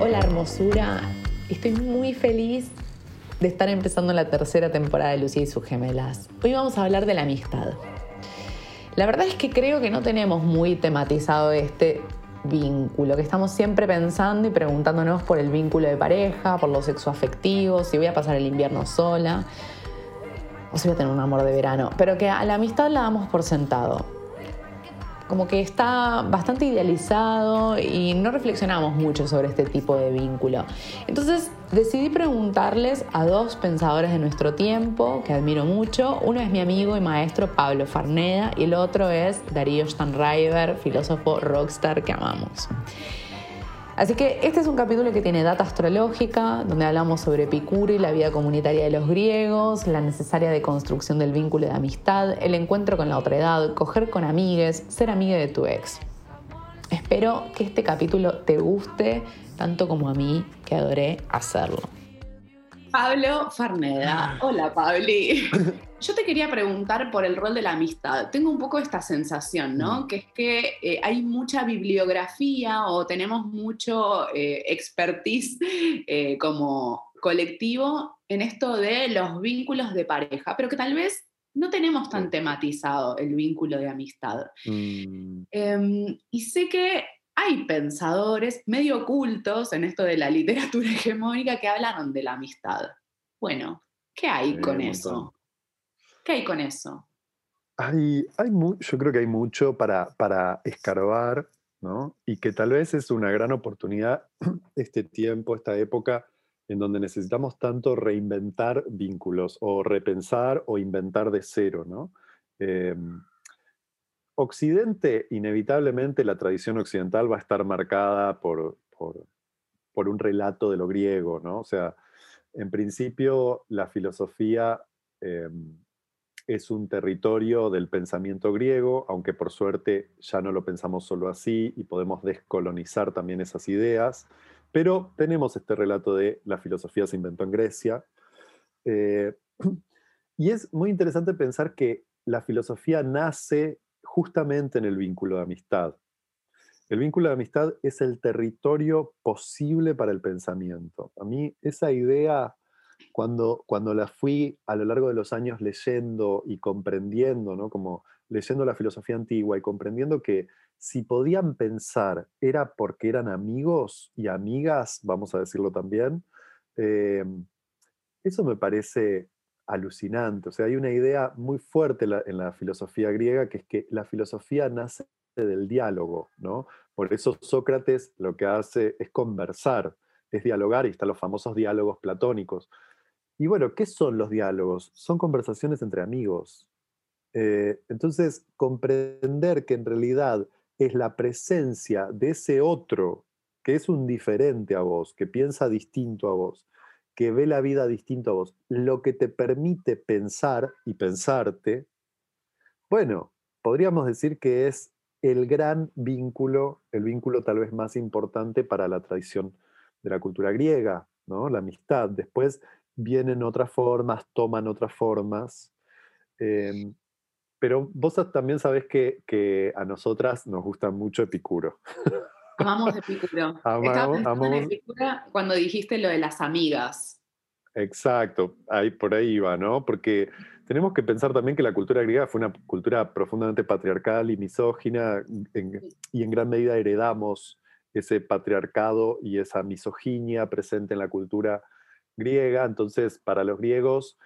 Hola hermosura, estoy muy feliz de estar empezando la tercera temporada de Lucía y sus gemelas. Hoy vamos a hablar de la amistad. La verdad es que creo que no tenemos muy tematizado este vínculo, que estamos siempre pensando y preguntándonos por el vínculo de pareja, por los sexoafectivos, si voy a pasar el invierno sola o si voy a tener un amor de verano, pero que a la amistad la damos por sentado como que está bastante idealizado y no reflexionamos mucho sobre este tipo de vínculo. Entonces decidí preguntarles a dos pensadores de nuestro tiempo que admiro mucho. Uno es mi amigo y maestro Pablo Farneda y el otro es Darío Stanriver, filósofo rockstar que amamos. Así que este es un capítulo que tiene data astrológica, donde hablamos sobre Epicuro y la vida comunitaria de los griegos, la necesaria deconstrucción del vínculo de amistad, el encuentro con la otra edad, coger con amigues, ser amiga de tu ex. Espero que este capítulo te guste tanto como a mí, que adoré hacerlo. Pablo Farneda. Hola, Pabli. Yo te quería preguntar por el rol de la amistad. Tengo un poco esta sensación, ¿no? Mm. Que es que eh, hay mucha bibliografía o tenemos mucho eh, expertise eh, como colectivo en esto de los vínculos de pareja, pero que tal vez no tenemos tan tematizado el vínculo de amistad. Mm. Em, y sé que hay pensadores medio ocultos en esto de la literatura hegemónica que hablaron de la amistad. Bueno, ¿qué hay con eso? ¿Qué hay con eso? Hay, hay yo creo que hay mucho para, para escarbar, ¿no? Y que tal vez es una gran oportunidad este tiempo, esta época, en donde necesitamos tanto reinventar vínculos o repensar o inventar de cero, ¿no? Em, Occidente, inevitablemente la tradición occidental va a estar marcada por, por, un relato de lo griego, ¿no? O sea, en principio la filosofía em, es un territorio del pensamiento griego, aunque por suerte ya no lo pensamos solo así y podemos descolonizar también esas ideas, pero tenemos este relato de la filosofía se inventó en Grecia. Eh, y es muy interesante pensar que la filosofía nace justamente en el vínculo de amistad. El vínculo de amistad es el territorio posible para el pensamiento. A mí esa idea, cuando, cuando la fui a lo largo de los años leyendo y comprendiendo, ¿no? como leyendo la filosofía antigua y comprendiendo que si podían pensar era porque eran amigos y amigas, vamos a decirlo también, eh, eso me parece alucinante. O sea, hay una idea muy fuerte en la, filosofía griega que es que la filosofía nace del diálogo, ¿no? Por eso Sócrates lo que hace es conversar, es dialogar y están los famosos diálogos platónicos. Y bueno, ¿qué son los diálogos? Son conversaciones entre amigos. Eh, entonces, comprender que en realidad es la presencia de ese otro que es un diferente a vos, que piensa distinto a vos, que ve la vida distinto a vos, lo que te permite pensar y pensarte, bueno, podríamos decir que es el gran vínculo, el vínculo tal vez más importante para la tradición de la cultura griega, ¿no? La amistad. Después vienen otras formas, toman otras formas. Em, pero vos también sabés que, que, a nosotras nos gusta mucho Epicuro. Amamos Epicuro. Amamos, Epicuro cuando dijiste lo de las amigas. Exacto, ahí por ahí va, ¿no? Porque tenemos que pensar también que la cultura griega fue una cultura profundamente patriarcal y misógina, y en gran medida heredamos ese patriarcado y esa misoginia presente en la cultura griega. Entonces, para los griegos,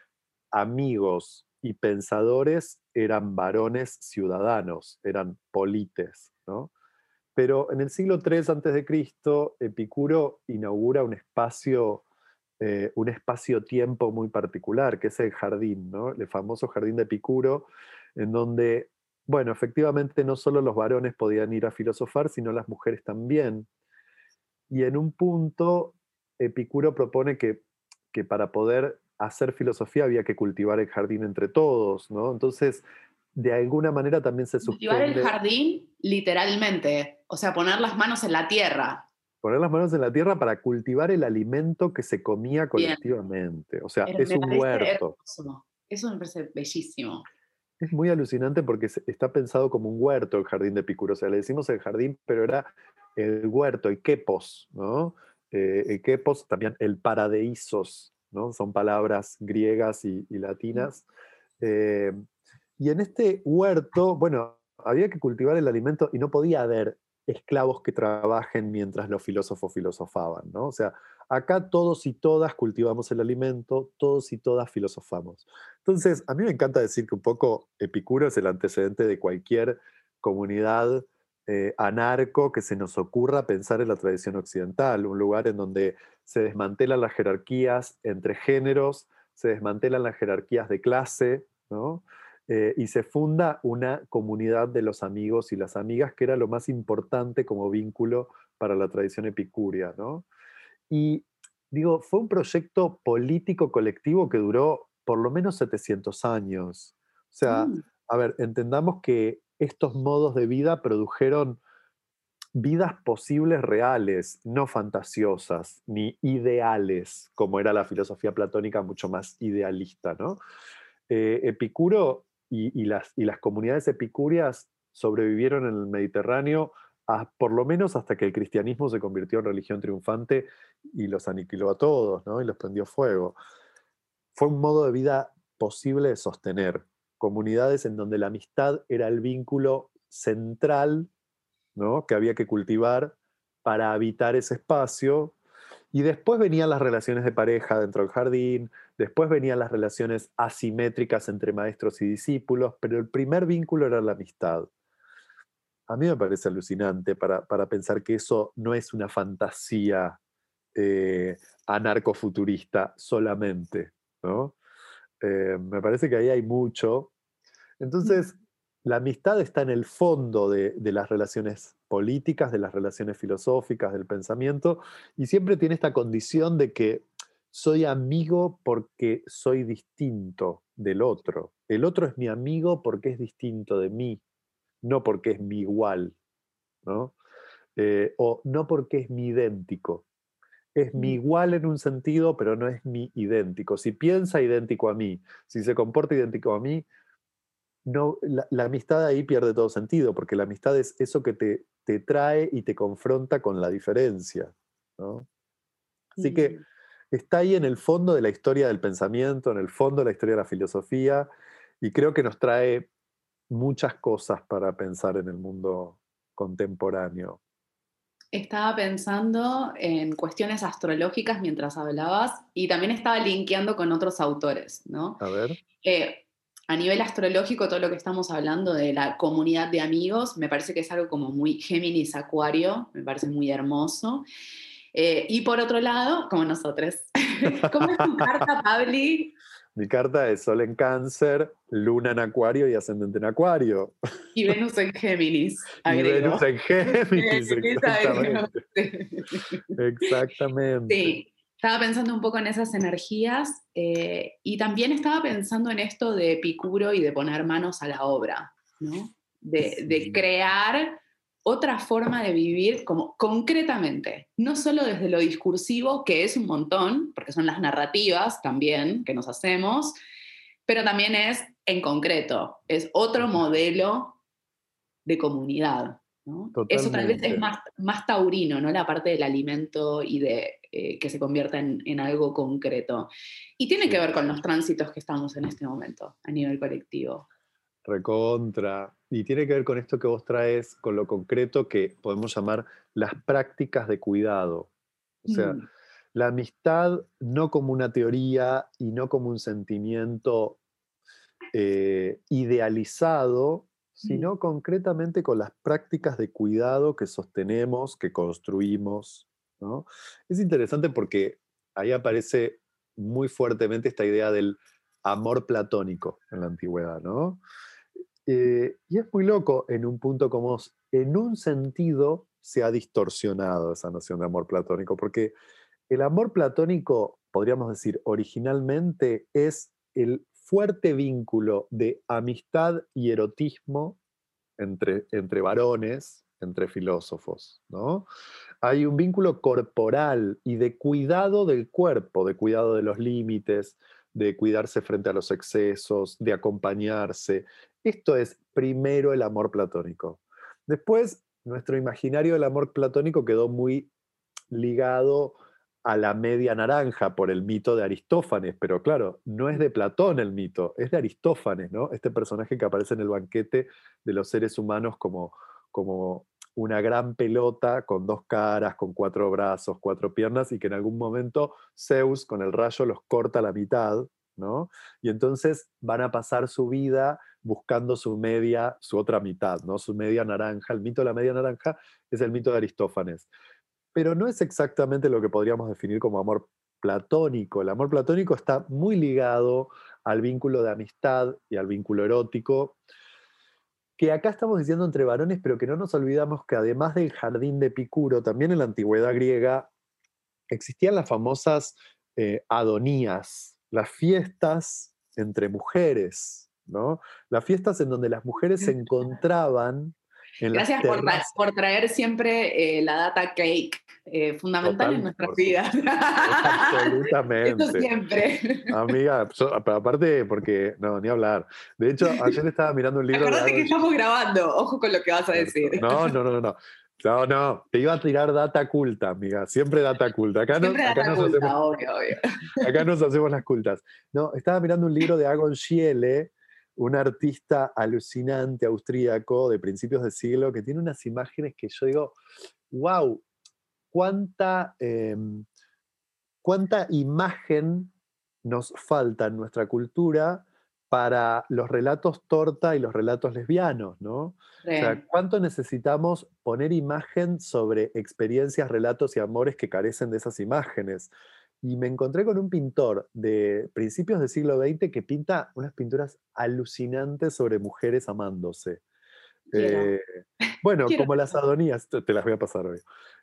amigos y pensadores eran varones ciudadanos, eran polites, ¿no? Pero en el siglo III a.C., Epicuro inaugura un espacio, eh, un espacio-tiempo muy particular, que es el jardín, el famoso jardín de Epicuro, en donde, bueno, efectivamente no solo los varones podían ir a filosofar, sino las mujeres también. Y en un punto, Epicuro propone que, que para poder hacer filosofía había que cultivar el jardín entre todos, ¿no? Entonces, de alguna manera también se Cultivar el jardín literalmente, o sea, poner las manos en la tierra. Poner las manos en la tierra para cultivar el alimento que se comía colectivamente. O sea, es un huerto. Eso me parece bellísimo. Es muy alucinante porque está pensado como un huerto el jardín de Epicuro. O sea, le decimos el jardín, pero era el huerto, el quepos, ¿no? Eh, el quepos, también el paradeisos, ¿no? Son palabras griegas y, latinas. Eh, y en este huerto, bueno, había que cultivar el alimento y no podía haber esclavos que trabajen mientras los filósofos filosofaban, ¿no? O sea, acá todos y todas cultivamos el alimento, todos y todas filosofamos. Entonces, a mí me encanta decir que un poco Epicuro es el antecedente de cualquier comunidad eh, anarco que se nos ocurra pensar en la tradición occidental, un lugar en donde se desmantelan las jerarquías entre géneros, se desmantelan las jerarquías de clase, ¿no? Eh, y se funda una comunidad de los amigos y las amigas, que era lo más importante como vínculo para la tradición epicúrea. ¿no? Y digo, fue un proyecto político colectivo que duró por lo menos 700 años. O sea, mm. a ver, entendamos que estos modos de vida produjeron vidas posibles reales, no fantasiosas, ni ideales, como era la filosofía platónica mucho más idealista, ¿no? Eh, Epicuro y, las, y las comunidades epicúreas sobrevivieron en el Mediterráneo por lo menos hasta que el cristianismo se convirtió en religión triunfante y los aniquiló a todos, ¿no? Y los prendió fuego. Fue un modo de vida posible de sostener. Comunidades en donde la amistad era el vínculo central, ¿no? Que había que cultivar para habitar ese espacio. Y después venían las relaciones de pareja dentro del jardín, Después venían las relaciones asimétricas entre maestros y discípulos, pero el primer vínculo era la amistad. A mí me parece alucinante para, pensar que eso no es una fantasía eh, anarcofuturista solamente, ¿no? Eh, me parece que ahí hay mucho. Entonces, la amistad está en el fondo de, de, las relaciones políticas, de las relaciones filosóficas, del pensamiento, y siempre tiene esta condición de que soy amigo porque soy distinto del otro. El otro es mi amigo porque es distinto de mí, no porque es mi igual, ¿no? Eh, o no porque es mi idéntico. Es mi mm. igual en un sentido, pero no es mi idéntico. Si piensa idéntico a mí, si se comporta idéntico a mí, no, la, amistad ahí pierde todo sentido, porque la amistad es eso que te, te trae y te confronta con la diferencia. ¿no? Así que está ahí en el fondo de la historia del pensamiento, en el fondo de la historia de la filosofía, y creo que nos trae muchas cosas para pensar en el mundo contemporáneo. Estaba pensando en cuestiones astrológicas mientras hablabas y también estaba linkeando con otros autores, ¿no? A ver. Eh, a nivel astrológico, todo lo que estamos hablando de la comunidad de amigos, me parece que es algo como muy Géminis Acuario, me parece muy hermoso. Eh, y por otro lado, como nosotros. ¿Cómo es tu carta, Pabli? Mi carta es Sol en Cáncer, Luna en Acuario y Ascendente en Acuario. Y Venus en Géminis. Y Venus en Géminis, exactamente. exactamente. Sí, estaba pensando un poco en esas energías eh, y también estaba pensando en esto de Epicuro y de poner manos a la obra, ¿no? De, de crear otra forma de vivir como concretamente, no solo desde lo discursivo, que es un montón, porque son las narrativas también que nos hacemos, pero también es en concreto, es otro modelo de comunidad. Eso tal vez es más, más taurino, ¿no? La parte del alimento y de eh, que se convierta en, en, algo concreto. Y tiene que ver con los tránsitos que estamos en este momento a nivel colectivo. Recontra. Y tiene que ver con esto que vos traes, con lo concreto que podemos llamar las prácticas de cuidado. O sea, mm. la amistad no como una teoría y no como un sentimiento eh, idealizado, sino mm. concretamente con las prácticas de cuidado que sostenemos, que construimos. ¿no? Es interesante porque ahí aparece muy fuertemente esta idea del amor platónico en la antigüedad, ¿no? Eh, y es muy loco en un punto como en un sentido se ha distorsionado esa noción de amor platónico, porque el amor platónico, podríamos decir, originalmente es el fuerte vínculo de amistad y erotismo entre, entre varones, entre filósofos, ¿no? Hay un vínculo corporal y de cuidado del cuerpo, de cuidado de los límites, de cuidarse frente a los excesos, de acompañarse. Esto es primero el amor platónico. Después, nuestro imaginario del amor platónico quedó muy ligado a la media naranja por el mito de Aristófanes, pero claro, no es de Platón el mito, es de Aristófanes, ¿no? Este personaje que aparece en el banquete de los seres humanos como, como una gran pelota con dos caras, con cuatro brazos, cuatro piernas, y que en algún momento Zeus con el rayo los corta a la mitad, ¿no? Y entonces van a pasar su vida buscando su media, su otra mitad, ¿no? Su media naranja. El mito de la media naranja es el mito de Aristófanes pero no es exactamente lo que podríamos definir como amor platónico. El amor platónico está muy ligado al vínculo de amistad y al vínculo erótico, que acá estamos diciendo entre varones, pero que no nos olvidamos que además del jardín de Epicuro, también en la antigüedad griega existían las famosas eh, adonías, las fiestas entre mujeres, ¿no? Las fiestas en donde las mujeres se encontraban Gracias por, traer siempre eh, la data cake, eh, fundamental en nuestras vidas. Absolutamente. Eso siempre. Amiga, pero aparte, porque, no, ni hablar. De hecho, ayer estaba mirando un libro. Acordate que estamos grabando, ojo con lo que vas a decir. No, no, no, no. No, no, te iba a tirar data culta, amiga. Siempre data culta. Acá, no, acá nos hacemos, obvio, obvio. Acá nos hacemos las cultas. No, estaba mirando un libro de Agon Schiele, un artista alucinante austríaco de principios del siglo que tiene unas imágenes que yo digo, wow, cuánta, em, cuánta imagen nos falta en nuestra cultura para los relatos torta y los relatos lesbianos, ¿no? O sea, ¿cuánto necesitamos poner imagen sobre experiencias, relatos y amores que carecen de esas imágenes? y me encontré con un pintor de principios del siglo XX que pinta unas pinturas alucinantes sobre mujeres amándose. Eh, bueno, como las adonías, te, las voy a pasar hoy.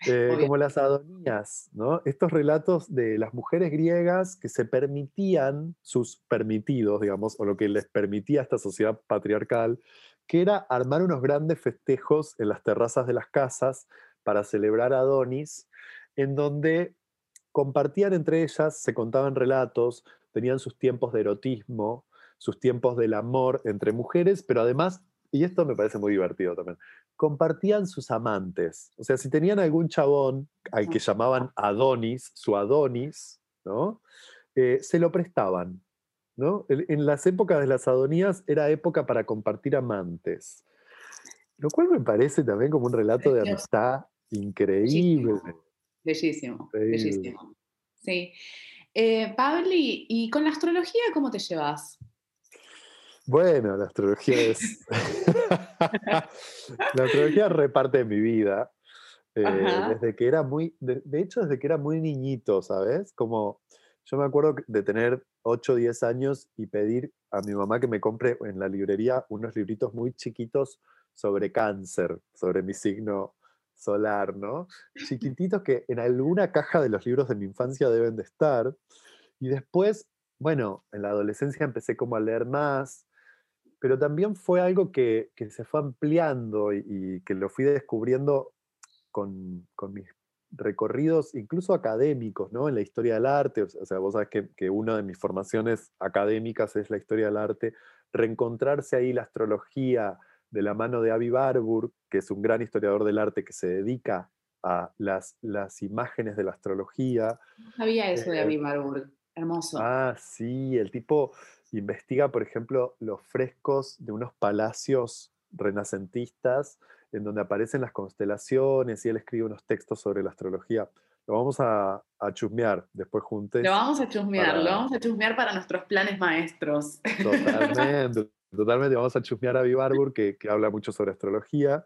Eh, como las adonías, ¿no? Estos relatos de las mujeres griegas que se permitían, sus permitidos, digamos, o lo que les permitía esta sociedad patriarcal, que era armar unos grandes festejos en las terrazas de las casas para celebrar a Adonis, en donde compartían entre ellas, se contaban relatos, tenían sus tiempos de erotismo, sus tiempos del amor entre mujeres, pero además, y esto me parece muy divertido también, compartían sus amantes. O sea, si tenían algún chabón al que llamaban Adonis, su Adonis, ¿no? Eh, se lo prestaban. ¿no? En las épocas de las Adonías era época para compartir amantes. Lo cual me parece también como un relato de amistad increíble. Bellísimo, bellísimo. Sí. Eh, Pabli, ¿y con la astrología cómo te llevas? Bueno, la astrología es. la astrología reparte mi vida. Eh, desde que era muy. De, hecho, desde que era muy niñito, ¿sabes? Como. Yo me acuerdo de tener 8 o 10 años y pedir a mi mamá que me compre en la librería unos libritos muy chiquitos sobre cáncer, sobre mi signo solar, ¿no? Chiquititos que en alguna caja de los libros de mi infancia deben de estar. Y después, bueno, en la adolescencia empecé como a leer más, pero también fue algo que, se fue ampliando y, que lo fui descubriendo con, mis recorridos, incluso académicos, ¿no? En la historia del arte, o sea, vos sabes que, que, una de mis formaciones académicas es la historia del arte, reencontrarse ahí la astrología, de la mano de Avi Barbour, que es un gran historiador del arte que se dedica a las, las imágenes de la astrología. No sabía eso de eh, Avi Barbour, hermoso. Ah, sí, el tipo investiga, por ejemplo, los frescos de unos palacios renacentistas en donde aparecen las constelaciones y él escribe unos textos sobre la astrología. Lo vamos a, a chusmear después juntos. Lo vamos a chusmear, lo vamos a chusmear para nuestros planes maestros. Totalmente. Totalmente, vamos a chusmear a Vivarbur, que, que habla mucho sobre astrología,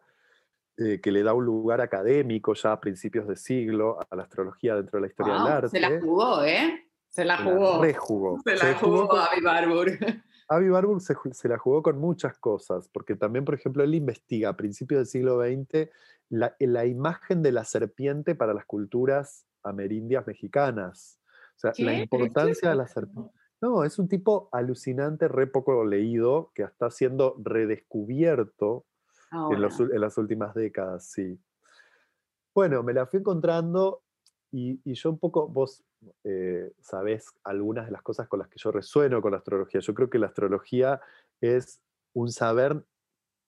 eh, que le da un lugar académico ya a principios de siglo a la astrología dentro de la historia del arte. Se la jugó, ¿eh? Se la jugó. Se la. Se jugó, a Avi Barbour. Avi Barbour se, se, la jugó con muchas cosas, porque también, por ejemplo, él investiga a principios del siglo XX la, la imagen de la serpiente para las culturas amerindias mexicanas. O sea, la importancia de la serpiente. No, es un tipo alucinante, re poco leído, que está siendo redescubierto en, las últimas décadas, sí. Bueno, me la fui encontrando y, yo un poco, vos eh, sabés algunas de las cosas con las que yo resueno con la astrología. Yo creo que la astrología es un saber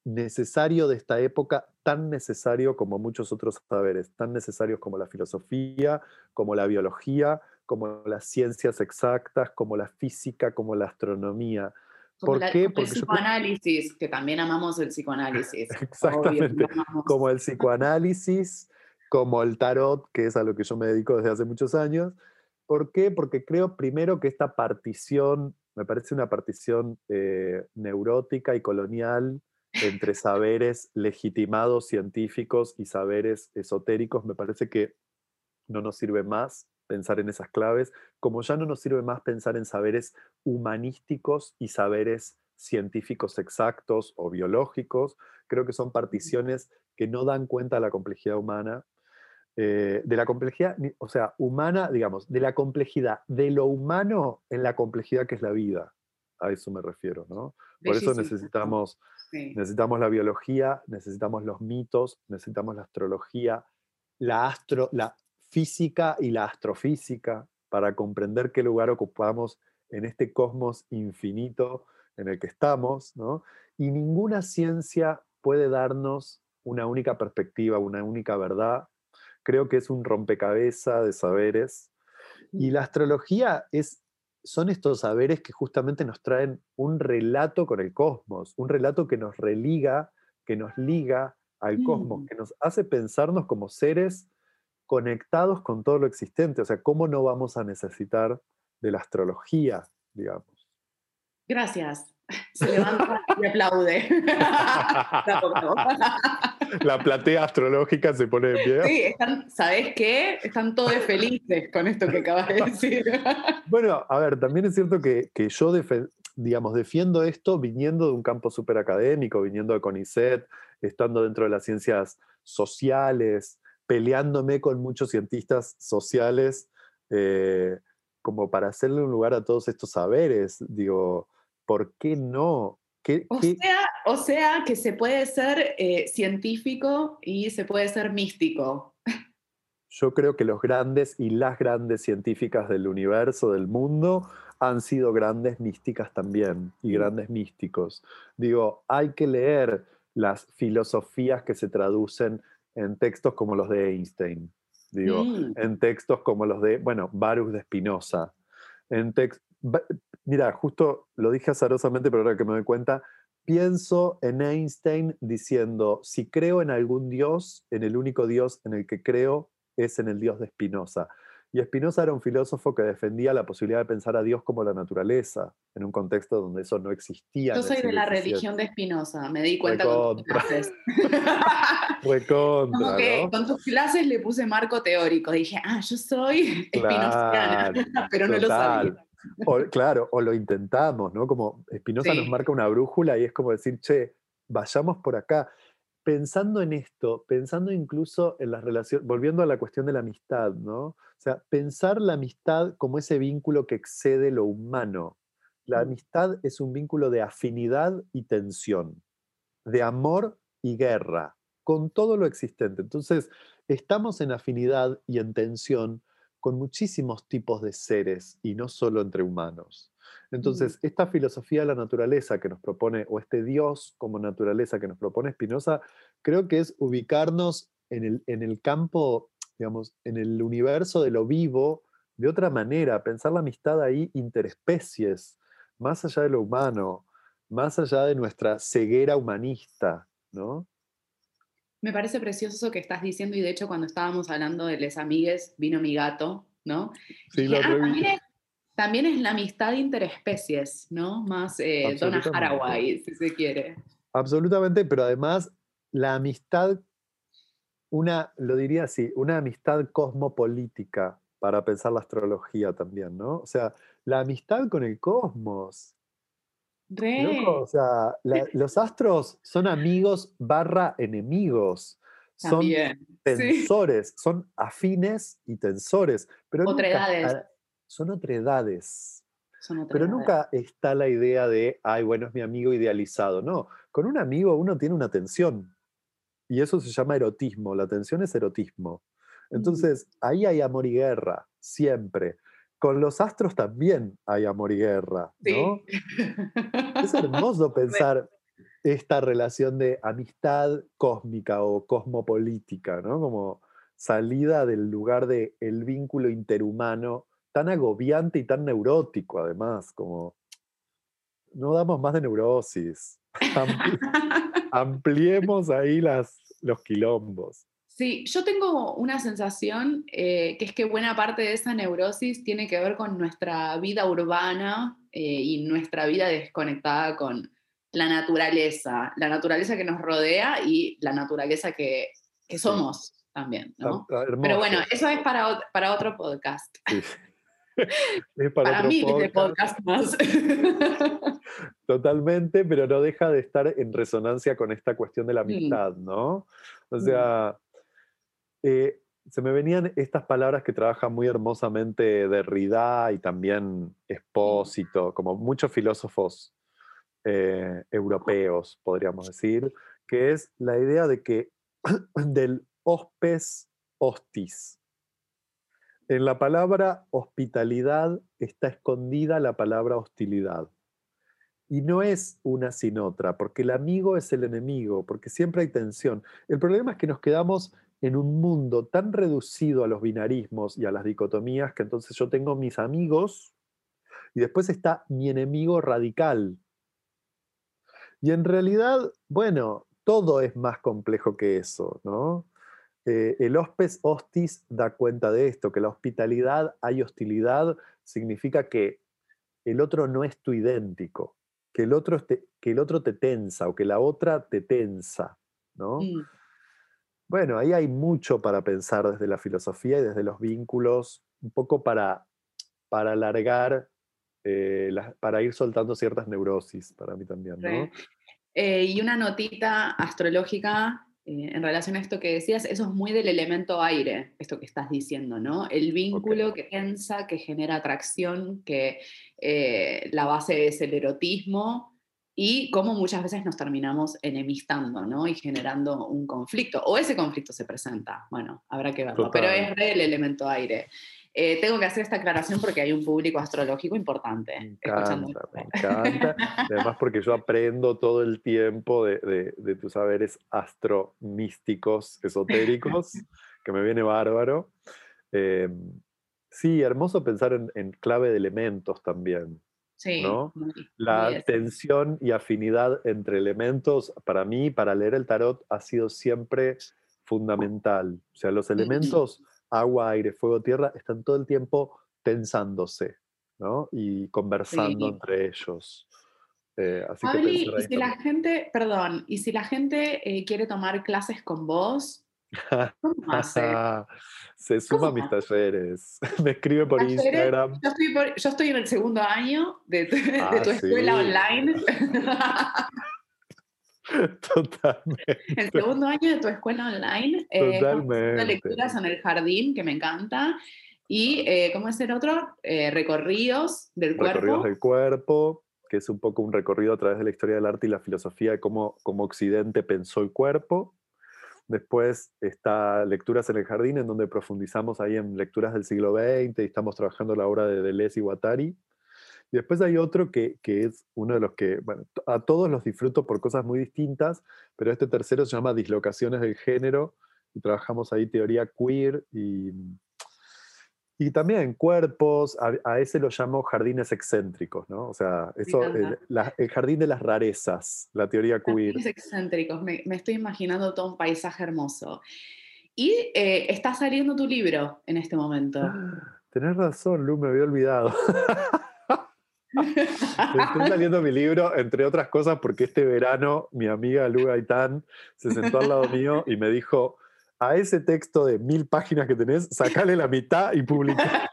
necesario de esta época, tan necesario como muchos otros saberes, tan necesarios como la filosofía, como la biología, como las ciencias exactas, como la física, como la astronomía. ¿Por qué? Porque el psicoanálisis, que también amamos el psicoanálisis. Exactamente, como el psicoanálisis, como el tarot, que es a lo que yo me dedico desde hace muchos años. ¿Por qué? Porque creo primero que esta partición, me parece una partición eh, neurótica y colonial entre saberes legitimados científicos y saberes esotéricos, me parece que no nos sirve más pensar en esas claves, como ya no nos sirve más pensar en saberes humanísticos y saberes científicos exactos o biológicos, creo que son particiones que no dan cuenta de la complejidad humana, eh, de la complejidad, o sea, humana, digamos, de la complejidad de lo humano en la complejidad que es la vida. A eso me refiero, ¿no? Por eso necesitamos Necesitamos la biología, necesitamos los mitos, necesitamos la astrología, la, astro, la física y la astrofísica para comprender qué lugar ocupamos en este cosmos infinito en el que estamos, ¿no? Y ninguna ciencia puede darnos una única perspectiva, una única verdad. Creo que es un rompecabezas de saberes. Y la astrología es son estos saberes que justamente nos traen un relato con el cosmos, un relato que nos religa, que nos liga al cosmos, mm. que nos hace pensarnos como seres conectados con todo lo existente. O sea, ¿cómo no vamos a necesitar de la astrología, digamos? Gracias. Se levanta y aplaude. La platea astrológica se pone de pie. Sí, están, ¿sabes qué? Están todos felices con esto que acabas de decir. Bueno, a ver, también es cierto que, yo digamos, defiendo esto viniendo de un campo súper académico, viniendo de CONICET, estando dentro de las ciencias sociales, peleándome con muchos cientistas sociales, eh, como para hacerle un lugar a todos estos saberes. Digo, ¿por qué no? O, Sea, o, Sea, que se puede ser eh, científico y se puede ser místico. Yo creo que los grandes y las grandes científicas del universo, del mundo, han sido grandes místicas también y grandes místicos. Digo, hay que leer las filosofías que se traducen en textos como los de Einstein, digo, mm. en textos como los de, bueno, Baruch de Spinoza, en textos mira, justo lo dije azarosamente, pero ahora que me doy cuenta, pienso en Einstein diciendo, si creo en algún Dios, en el único Dios en el que creo es en el Dios de Spinoza. Y Spinoza era un filósofo que defendía la posibilidad de pensar a Dios como la naturaleza, en un contexto donde eso no existía. Yo soy de la religión de Spinoza, me di cuenta con tus clases. Recontra, Con tus clases le puse marco teórico, dije, ah, yo soy claro, pero no lo sabía claro, o lo intentamos, ¿no? Como Espinosa nos marca una brújula y es como decir, che, vayamos por acá. Pensando en esto, pensando incluso en las relaciones, volviendo a la cuestión de la amistad, ¿no? O sea, pensar la amistad como ese vínculo que excede lo humano. La mm. amistad es un vínculo de afinidad y tensión, de amor y guerra, con todo lo existente. Entonces, estamos en afinidad y en tensión con muchísimos tipos de seres y no solo entre humanos. Entonces, esta filosofía de la naturaleza que nos propone, o este Dios como naturaleza que nos propone Spinoza, creo que es ubicarnos en el, en el campo, digamos, en el universo de lo vivo de otra manera, pensar la amistad ahí interespecies, más allá de lo humano, más allá de nuestra ceguera humanista, ¿no? Me parece precioso eso que estás diciendo y de hecho cuando estábamos hablando de les amigues vino mi gato, ¿no? Sí, lo ah, también, es, la amistad interespecies, ¿no? Más eh, Donna Haraway, si se quiere. Absolutamente, pero además la amistad, una, lo diría así, una amistad cosmopolítica para pensar la astrología también, ¿no? O sea, la amistad con el cosmos, o sea, los astros son amigos barra enemigos. Son tensores, son afines y tensores. Pero otredades. son otredades. Pero nunca está la idea de, ay, bueno, es mi amigo idealizado. No, con un amigo uno tiene una tensión. Y eso se llama erotismo. La tensión es erotismo. Entonces, ahí hay amor y guerra, siempre. Con los astros también hay amor y guerra, ¿no? Es hermoso pensar esta relación de amistad cósmica o cosmopolítica, ¿no? Como salida del lugar del el vínculo interhumano tan agobiante y tan neurótico, además, como no damos más de neurosis. ampliemos ahí las, los quilombos. Sí, yo tengo una sensación eh, que es que buena parte de esa neurosis tiene que ver con nuestra vida urbana eh, y nuestra vida desconectada con la naturaleza, la naturaleza que nos rodea y la naturaleza que, somos también, ¿no? Pero bueno, eso es para, para otro podcast. para, mí, podcast. podcast más. Totalmente, pero no deja de estar en resonancia con esta cuestión de la amistad, ¿no? O sea, eh, se me venían estas palabras que trabajan muy hermosamente Derrida y también Espósito, como muchos filósofos eh, europeos, podríamos decir, que es la idea de que del hospes hostis. En la palabra hospitalidad está escondida la palabra hostilidad. Y no es una sin otra, porque el amigo es el enemigo, porque siempre hay tensión. El problema es que nos quedamos en un mundo tan reducido a los binarismos y a las dicotomías que entonces yo tengo mis amigos y después está mi enemigo radical. Y en realidad, bueno, todo es más complejo que eso, ¿no? Eh, el hospes hostis da cuenta de esto, que la hospitalidad hay hostilidad, significa que el otro no es tu idéntico, que el otro te, que el otro te tensa o que la otra te tensa, ¿no? Mm. Bueno, ahí hay mucho para pensar desde la filosofía y desde los vínculos, un poco para, para alargar, eh, para ir soltando ciertas neurosis para mí también. ¿no? Eh, y una notita astrológica eh, en relación a esto que decías, eso es muy del elemento aire, esto que estás diciendo, ¿no? El vínculo que tensa, que genera atracción, que la base es el erotismo y cómo muchas veces nos terminamos enemistando, ¿no? Y generando un conflicto, o ese conflicto se presenta, bueno, habrá que verlo, pero es el elemento aire. Eh, tengo que hacer esta aclaración porque hay un público astrológico importante. Me encanta, me encanta. Además porque yo aprendo todo el tiempo de, de, tus saberes astromísticos, esotéricos, que me viene bárbaro. Em, sí, hermoso pensar en, en clave de elementos también. Sí, la tensión y afinidad entre elementos, para mí, para leer el tarot, ha sido siempre fundamental. O sea, los elementos, agua, aire, fuego, tierra, están todo el tiempo tensándose, ¿no? Y conversando entre ellos. Eh, así y si la gente, perdón, y si la gente eh, quiere tomar clases con vos, ¿cómo? Se suma a mis talleres. Me escribe por Instagram. Yo estoy, en el segundo año de tu, ah, escuela online. Totalmente. El segundo año de tu escuela online. Eh, Totalmente. lecturas en el jardín, que me encanta. Y, eh, ¿cómo es el otro? Eh, recorridos del cuerpo. Recorridos del cuerpo, que es un poco un recorrido a través de la historia del arte y la filosofía de cómo, cómo Occidente pensó el cuerpo. Después está Lecturas en el Jardín, en donde profundizamos ahí en lecturas del siglo XX y estamos trabajando la obra de Deleuze y Guattari. Y después hay otro que, que, es uno de los que, bueno, a todos los disfruto por cosas muy distintas, pero este tercero se llama Dislocaciones del Género y trabajamos ahí teoría queer y y también cuerpos, a, ese lo llamo jardines excéntricos, ¿no? O sea, eso, el, jardín de las rarezas, la teoría queer. Jardines excéntricos, me, estoy imaginando todo un paisaje hermoso. Y eh, está saliendo tu libro en este momento. tenés razón, Lu, me había olvidado. Estoy saliendo mi libro, entre otras cosas, porque este verano mi amiga Lu Gaitán se sentó al lado mío y me dijo, a ese texto de mil páginas que tenés, sacale la mitad y publica.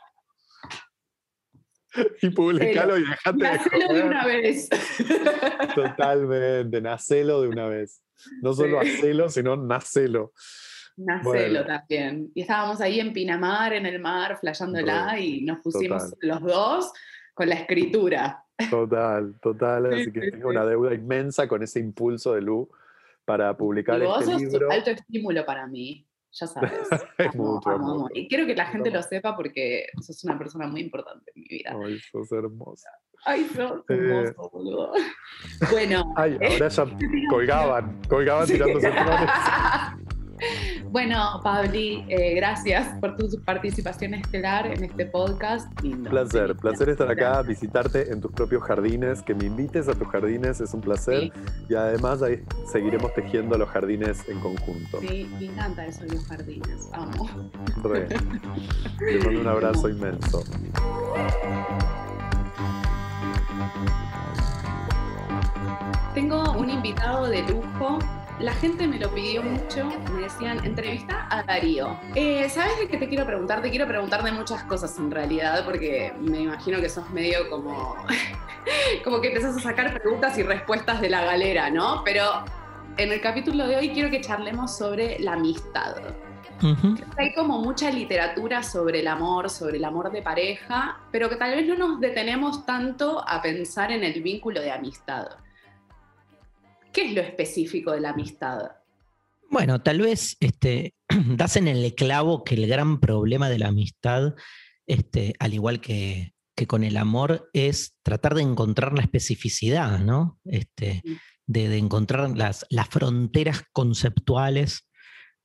y publicalo y dejate Nacelo de, una vez. Totalmente, nacelo de una vez. No solo hacelo, sino nacelo. Nacelo también. Y estábamos ahí en Pinamar, en el mar, flayándola, y nos pusimos los dos con la escritura. Total, total. así que tengo una deuda inmensa con ese impulso de Lu para publicar y vos este sos libro. alto estímulo para mí, ya sabes. Es Amo, mutuo, amo, amo. mutuo. Y quiero que la gente lo sepa porque sos una persona muy importante en mi vida. Ay, sos hermosa. Ay, sos Eh. hermoso, boludo. Bueno. Ay, ahora ya colgaban, colgaban tirándose flores. Bueno, Pabli, eh, gracias por tu participación estelar en este podcast. Lindo. Placer, placer estar acá, Gracias. visitarte en tus propios jardines, que me invites a tus jardines es un placer Sí, y además ahí seguiremos tejiendo los jardines en conjunto. sí, me encanta eso de los jardines. Amo. Re. Te mando un abrazo inmenso. Tengo un invitado de lujo. La gente me lo pidió mucho. Me decían, entrevista a Darío. Eh, ¿Sabes de qué te quiero preguntar? Te quiero preguntar de muchas cosas en realidad, porque me imagino que sos medio como. como que empezás a sacar preguntas y respuestas de la galera, ¿no? Pero en el capítulo de hoy quiero que charlemos sobre la amistad. Hay como mucha literatura sobre el amor, sobre el amor de pareja, pero que tal vez no nos detenemos tanto a pensar en el vínculo de amistad. ¿Qué es lo específico de la amistad? Bueno, tal vez este, das en el clavo que el gran problema de la amistad, este, al igual que, que con el amor, es tratar de encontrar la especificidad, ¿no? Este, de encontrar las, las fronteras conceptuales,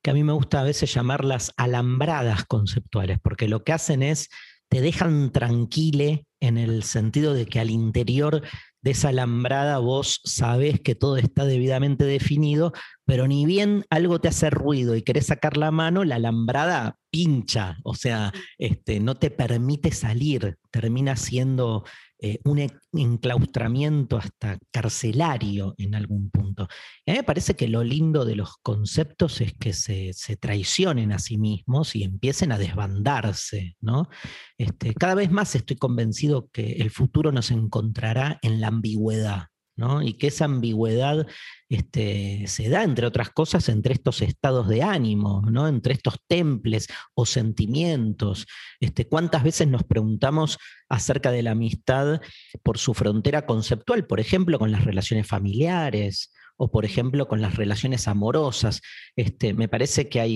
que a mí me gusta a veces llamarlas alambradas conceptuales, porque lo que hacen es, te dejan tranquile en el sentido de que al interior de esa alambrada vos sabés que todo está debidamente definido, pero ni bien algo te hace ruido y querés sacar la mano, la alambrada pincha, o sea, este, no te permite salir, termina siendo eh, un e- enclaustramiento hasta carcelario en algún punto. Y a mí me parece que lo lindo de los conceptos es que se, se traicionen a sí mismos y empiecen a desbandarse, ¿no? Este, cada vez más estoy convencido que el futuro nos encontrará en la ambigüedad, Y que esa ambigüedad este, se da, entre otras cosas, entre estos estados de ánimo, ¿no? Entre estos temples o sentimientos. Este, ¿Cuántas veces nos preguntamos acerca de la amistad por su frontera conceptual? Por ejemplo, con las relaciones familiares o por ejemplo con las relaciones amorosas. Este, me parece que hay,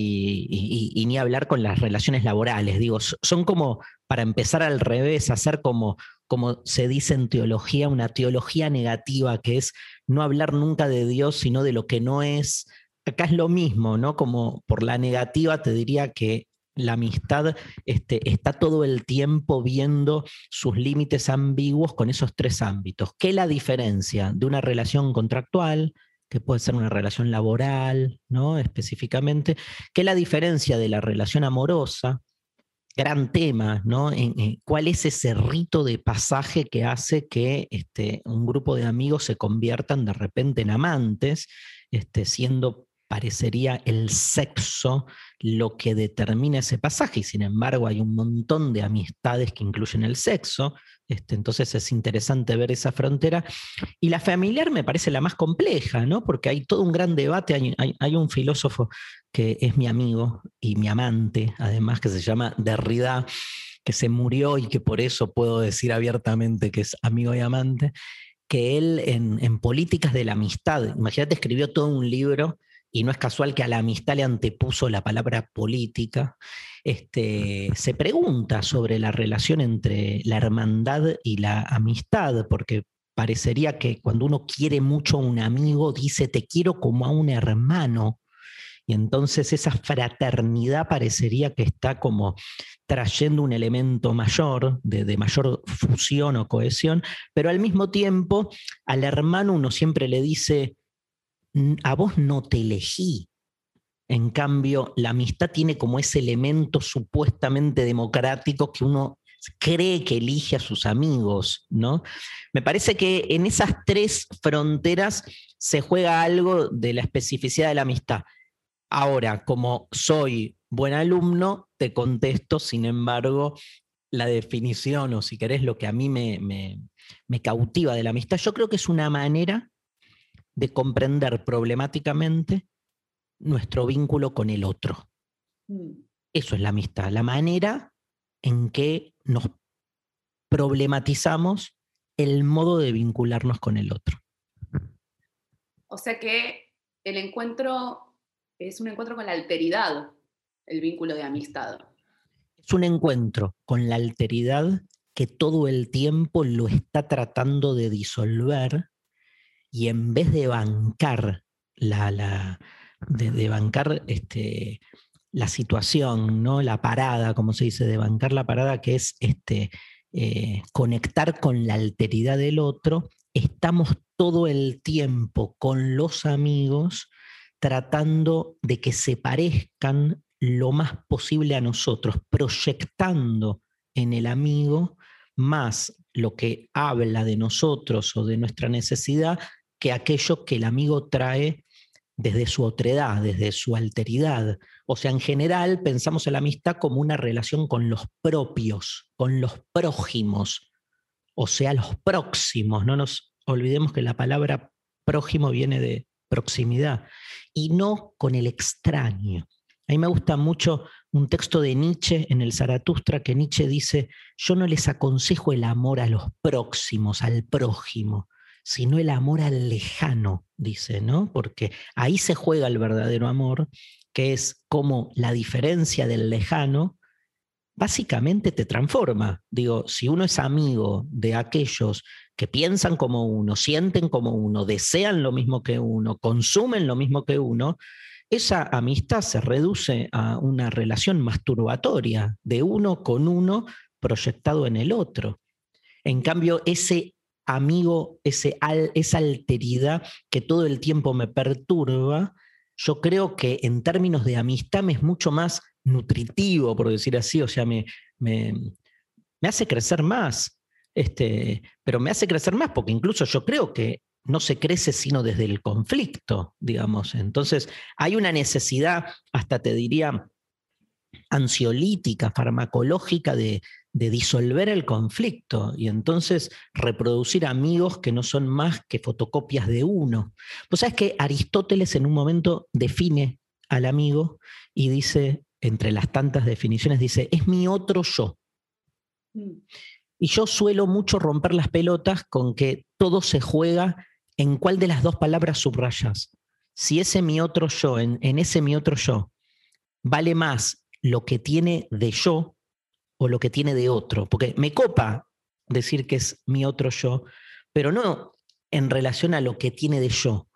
y, y- ni hablar con las relaciones laborales, digo, so- son como, para empezar al revés, hacer como, como se dice en teología, una teología negativa, que es no hablar nunca de Dios, sino de lo que no es. Acá es lo mismo, ¿no? Como por la negativa te diría que la amistad este, está todo el tiempo viendo sus límites ambiguos con esos tres ámbitos. ¿Qué es la diferencia de una relación contractual, que puede ser una relación laboral, ¿no? Específicamente, ¿qué la diferencia de la relación amorosa? Gran tema, ¿no? ¿Cuál es ese rito de pasaje que hace que este, un grupo de amigos se conviertan de repente en amantes, este, siendo parecería el sexo lo que determina ese pasaje, y sin embargo hay un montón de amistades que incluyen el sexo, este, entonces es interesante ver esa frontera. Y la familiar me parece la más compleja, ¿no? Porque hay todo un gran debate, hay, un filósofo que es mi amigo y mi amante, además, que se llama Derrida, que se murió y que por eso puedo decir abiertamente que es amigo y amante, que él en, en Políticas de la Amistad, imagínate, escribió todo un libro y no es casual que a la amistad le antepuso la palabra política, este, se pregunta sobre la relación entre la hermandad y la amistad, porque parecería que cuando uno quiere mucho a un amigo, dice, te quiero como a un hermano. Y entonces esa fraternidad parecería que está como trayendo un elemento mayor, de, de mayor fusión o cohesión, pero al mismo tiempo al hermano uno siempre le dice, "N- a vos no te elegí. En cambio, la amistad tiene como ese elemento supuestamente democrático que uno cree que elige a sus amigos, ¿no? Me parece que en esas tres fronteras se juega algo de la especificidad de la amistad. Ahora, como soy buen alumno, te contesto, sin embargo, la definición o si querés lo que a mí me, me- me cautiva de la amistad, yo creo que es una manera de comprender problemáticamente nuestro vínculo con el otro. Mm, Eso es la amistad, la manera en que nos problematizamos el modo de vincularnos con el otro. O sea que el encuentro es un encuentro con la alteridad, el vínculo de amistad. Es un encuentro con la alteridad que todo el tiempo lo está tratando de disolver y en vez de bancar la, de, bancar este, la situación, ¿no? la parada, como se dice, de bancar la parada, que es este, eh, conectar con la alteridad del otro, estamos todo el tiempo con los amigos tratando de que se parezcan lo más posible a nosotros, proyectando en el amigo más lo que habla de nosotros o de nuestra necesidad que aquello que el amigo trae desde su otredad, desde su alteridad. O sea, en general pensamos en la amistad como una relación con los propios, con los prójimos, o sea, los próximos. No nos olvidemos que la palabra prójimo viene de proximidad y no con el extraño. A mí me gusta mucho un texto de Nietzsche en el Zaratustra que Nietzsche dice, yo no les aconsejo el amor a los próximos, al prójimo, sino el amor al lejano, dice, ¿no? Porque ahí se juega el verdadero amor, que es como la diferencia del lejano básicamente te transforma. Digo, si uno es amigo de aquellos que piensan como uno, sienten como uno, desean lo mismo que uno, consumen lo mismo que uno, esa amistad se reduce a una relación masturbatoria de uno con uno proyectado en el otro. En cambio, ese amigo, ese esa alteridad que todo el tiempo me perturba, yo creo que en términos de amistad me es mucho más nutritivo, por decir así, o sea, me, me, hace crecer más, este, pero me hace crecer más porque incluso yo creo que no se crece sino desde el conflicto, digamos. Entonces, hay una necesidad, hasta te diría, ansiolítica, farmacológica de, de disolver el conflicto y entonces reproducir amigos que no son más que fotocopias de uno. Pues sabes que Aristóteles en un momento define al amigo y dice, entre las tantas definiciones, dice, es mi otro yo. Mm. Y yo suelo mucho romper las pelotas con que todo se juega en cuál de las dos palabras subrayas. Si ese mi otro yo, en, en ese mi otro yo, vale más lo que tiene de yo o lo que tiene de otro, porque me copa decir que es mi otro yo, pero no en relación a lo que tiene de yo,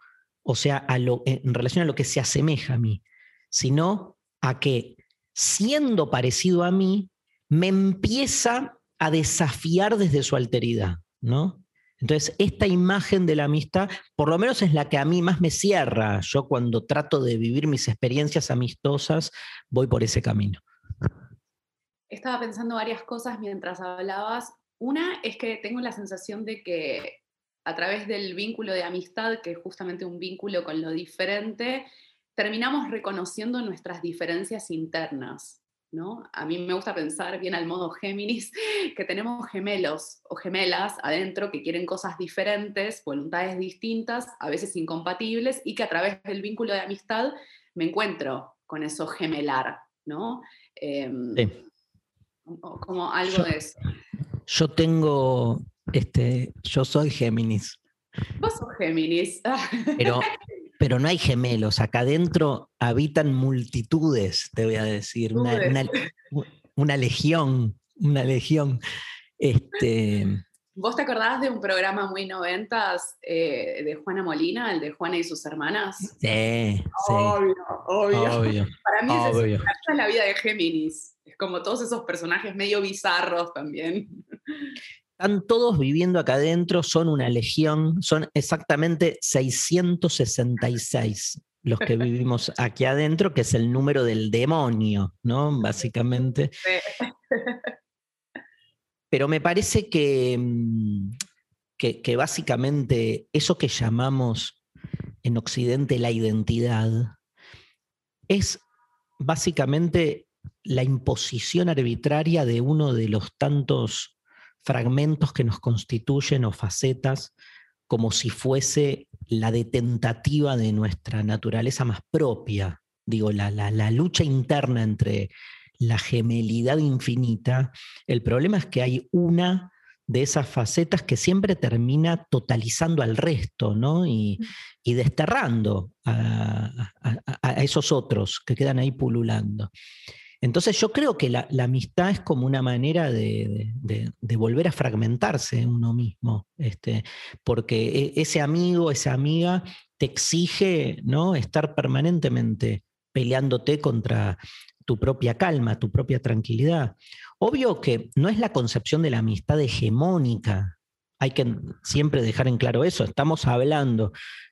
o sea, a lo, en relación a lo que se asemeja a mí, sino a que siendo parecido a mí, me empieza a desafiar desde su alteridad, ¿no? Entonces, esta imagen de la amistad, por lo menos es la que a mí más me cierra. Yo cuando trato de vivir mis experiencias amistosas, voy por ese camino estaba pensando varias cosas mientras hablabas. Una es que tengo la sensación de que a través del vínculo de amistad, que es justamente un vínculo con lo diferente, terminamos reconociendo nuestras diferencias internas. ¿no? A mí me gusta pensar bien al modo Géminis, que tenemos gemelos o gemelas adentro que quieren cosas diferentes, voluntades distintas, a veces incompatibles, y que a través del vínculo de amistad me encuentro con eso gemelar. ¿no? Como algo de eso. Yo tengo, este, yo soy Géminis. Vos sos Géminis. Pero, pero no hay gemelos. Acá adentro habitan multitudes, te voy a decir. Una, una, legión. Una legión. Este, ¿Vos te acordabas de un programa muy noventas eh, de Juana Molina, el de Juana y sus hermanas? Sí, sí. Obvio, obvio. Para mí es, es la vida de Géminis como todos esos personajes medio bizarros también. Están todos viviendo acá adentro, son una legión, son exactamente 666 los que vivimos aquí adentro, que es el número del demonio, ¿no? Básicamente. Pero me parece que, mm, que, que, básicamente eso que llamamos en Occidente la identidad es básicamente la imposición arbitraria de uno de los tantos fragmentos que nos constituyen o facetas como si fuese la detentativa de nuestra naturaleza más propia. Digo, la, la, lucha interna entre la gemelidad infinita. El problema es que hay una de esas facetas que siempre termina totalizando al resto, ¿no? Y, desterrando a, esos otros que quedan ahí pululando. Entonces yo creo que la, amistad es como una manera de, volver a fragmentarse uno mismo, este, porque e, ese amigo, esa amiga te exige ¿no? estar permanentemente peleándote contra tu propia calma, tu propia tranquilidad. Obvio que no es la concepción de la amistad hegemónica, hay que siempre dejar en claro eso, estamos hablando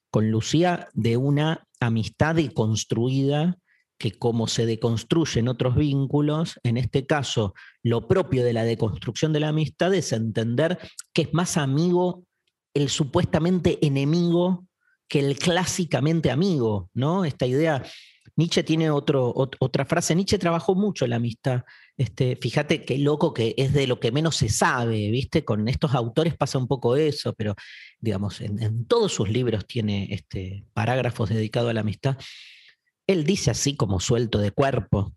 con Lucía de una amistad deconstruida que como se deconstruyen otros vínculos, en este caso lo propio de la deconstrucción de la amistad es entender que es más amigo el supuestamente enemigo que el clásicamente amigo, ¿no? Esta idea, Nietzsche tiene otro, otra frase, Nietzsche trabajó mucho la amistad, este, fíjate qué loco que es de lo que menos se sabe, ¿viste? Con estos autores pasa un poco eso, pero digamos, en, todos sus libros tiene este, parágrafos dedicados a la amistad. Él dice así como suelto de cuerpo,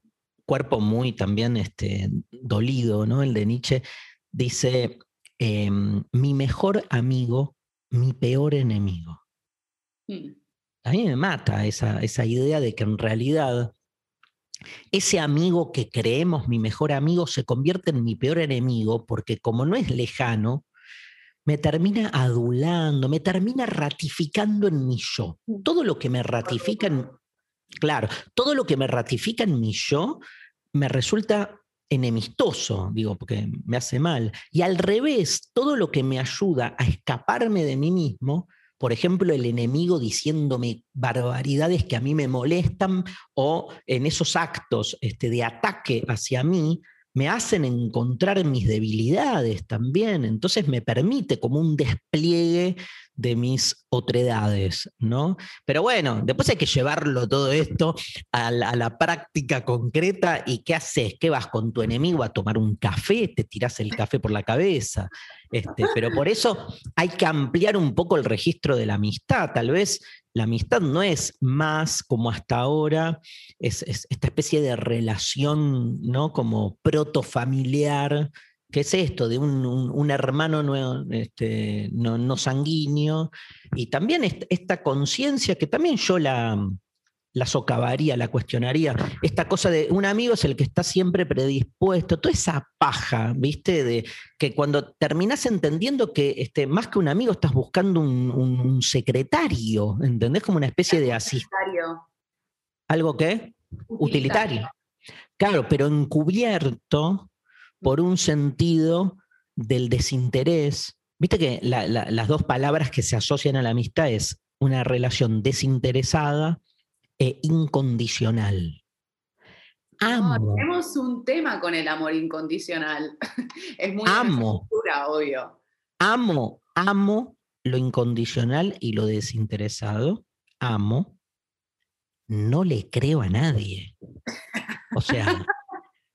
cuerpo muy también este, dolido, ¿no? El de Nietzsche dice, em, mi mejor amigo, mi peor enemigo. Mm. A mí me mata esa, esa idea de que en realidad ese amigo que creemos mi mejor amigo se convierte en mi peor enemigo porque como no es lejano, me termina adulando, me termina ratificando en mi yo. Mm. Todo lo que me ratifica en, Claro, todo lo que me ratifica en mi yo me resulta enemistoso, digo, porque me hace mal. Y al revés, todo lo que me ayuda a escaparme de mí mismo, por ejemplo, el enemigo diciéndome barbaridades que a mí me molestan o en esos actos este, de ataque hacia mí, me hacen encontrar mis debilidades también, entonces me permite como un despliegue de mis otredades, ¿no? Pero bueno, después hay que llevarlo todo esto a la, práctica concreta y ¿qué haces? ¿Qué vas con tu enemigo a tomar un café? Te tiras el café por la cabeza. Este, pero por eso hay que ampliar un poco el registro de la amistad. Tal vez la amistad no es más como hasta ahora, es, esta especie de relación, ¿no? Como protofamiliar ¿Qué es esto de un, hermano este, no, sanguíneo? Y también esta conciencia que también yo la, la socavaría, la cuestionaría. Esta cosa de un amigo es el que está siempre predispuesto, toda esa paja, ¿viste? De que cuando terminas entendiendo que este, más que un amigo estás buscando un, secretario, ¿entendés? Como una especie de asistente. ¿Algo qué? Utilitario. Claro, pero encubierto por un sentido del desinterés. Viste que las dos palabras que se asocian a la amistad es una relación desinteresada e incondicional. Amo. tenemos un tema con el amor incondicional. es muy amo, obvio. Amo, amo lo incondicional y lo desinteresado. Amo. No le creo a nadie. O sea,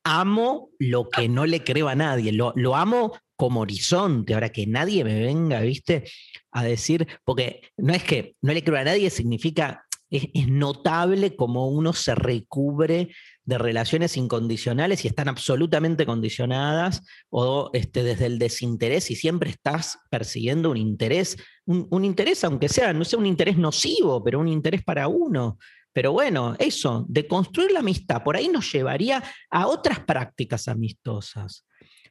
amo lo que no le creo a nadie, lo, lo, amo como horizonte, ahora que nadie me venga, viste, a decir, porque no es que no le creo a nadie, significa, es, notable como uno se recubre de relaciones incondicionales y están absolutamente condicionadas o este, desde el desinterés y siempre estás persiguiendo un interés, un, un interés aunque sea, no sea un interés nocivo, pero un interés para uno. Pero bueno, eso, de construir la amistad, por ahí nos llevaría a otras prácticas amistosas.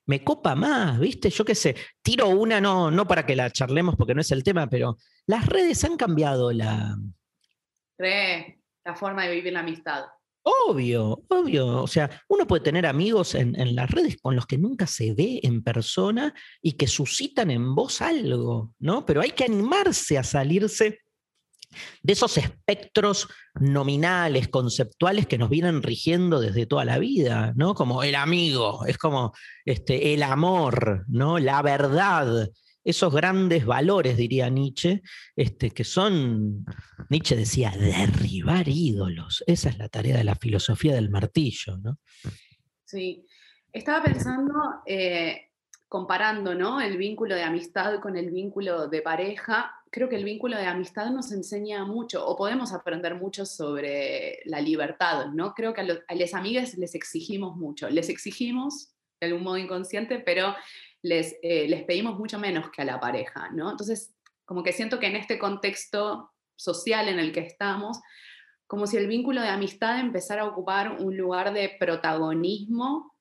Me copa más, ¿viste? Yo qué sé, tiro una, no, no para que la charlemos porque no es el tema, pero las redes han cambiado la... la forma de vivir la amistad. Obvio, obvio. O sea, uno puede tener amigos en, en, las redes con los que nunca se ve en persona y que suscitan en vos algo, ¿no? Pero hay que animarse a salirse de esos espectros nominales, conceptuales que nos vienen rigiendo desde toda la vida, ¿no? Como el amigo, es como este, el amor, ¿no? La verdad, esos grandes valores, diría Nietzsche, este, que son, Nietzsche decía, derribar ídolos. Esa es la tarea de la filosofía del martillo, ¿no? Sí. Estaba pensando, eh, comparando ¿no? el vínculo de amistad con el vínculo de pareja, creo que el vínculo de amistad nos enseña mucho o podemos aprender mucho sobre la libertad, ¿no? Creo que a, los, a las amigas les exigimos mucho, les exigimos de algún modo inconsciente, pero les, eh, les pedimos mucho menos que a la pareja, ¿no? Entonces, como que siento que en este contexto social en el que estamos, como si el vínculo de amistad empezara a ocupar un lugar de protagonismo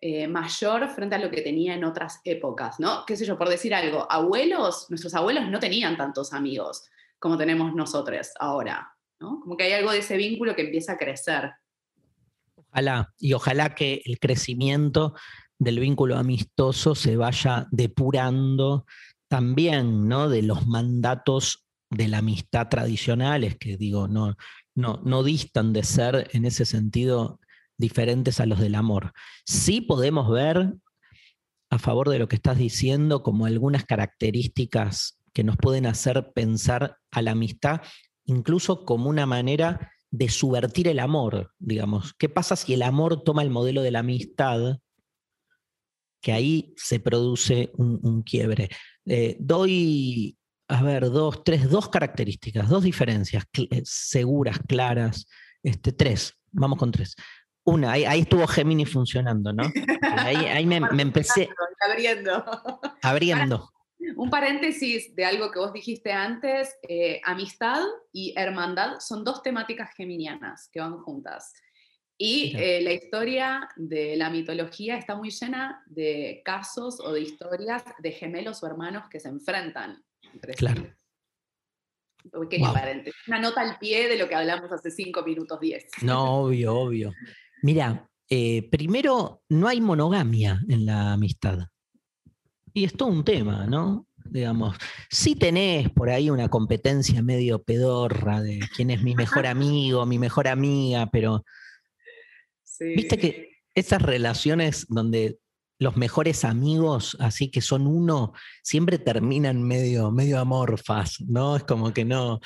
eh, mayor frente a lo que tenía en otras épocas, ¿no? Qué sé yo, por decir algo, abuelos, nuestros abuelos no tenían tantos amigos como tenemos nosotros ahora, ¿no? Como que hay algo de ese vínculo que empieza a crecer. Ojalá, y ojalá que el crecimiento del vínculo amistoso se vaya depurando también, ¿no? De los mandatos de la amistad tradicionales, que digo, no, no, no distan de ser en ese sentido diferentes a los del amor. Sí podemos ver, a favor de lo que estás diciendo, como algunas características que nos pueden hacer pensar a la amistad, incluso como una manera de subvertir el amor, digamos. ¿Qué pasa si el amor toma el modelo de la amistad? Que ahí se produce un, quiebre. Eh, doy, a ver, dos, tres, dos características, dos diferencias eh, seguras, claras, este, tres, vamos con tres. Una, ahí, estuvo Gemini funcionando, ¿no? Ahí, me, empecé. Abriendo. Abriendo. Un paréntesis de algo que vos dijiste antes, eh, amistad y hermandad son dos temáticas geminianas que van juntas. Y eh, la historia de la mitología está muy llena de casos o de historias de gemelos o hermanos que se enfrentan claro. Una nota al pie de lo que hablamos hace cinco minutos diez. No, obvio, obvio. Mira, eh, primero, no hay monogamia en la amistad. Y es todo un tema, ¿no? Digamos, si tenés por ahí una competencia medio pedorra de quién es mi mejor amigo, mi mejor amiga, pero viste que esas relaciones donde los mejores amigos, así que son uno, siempre terminan medio, medio amorfas, ¿no? Es como que no.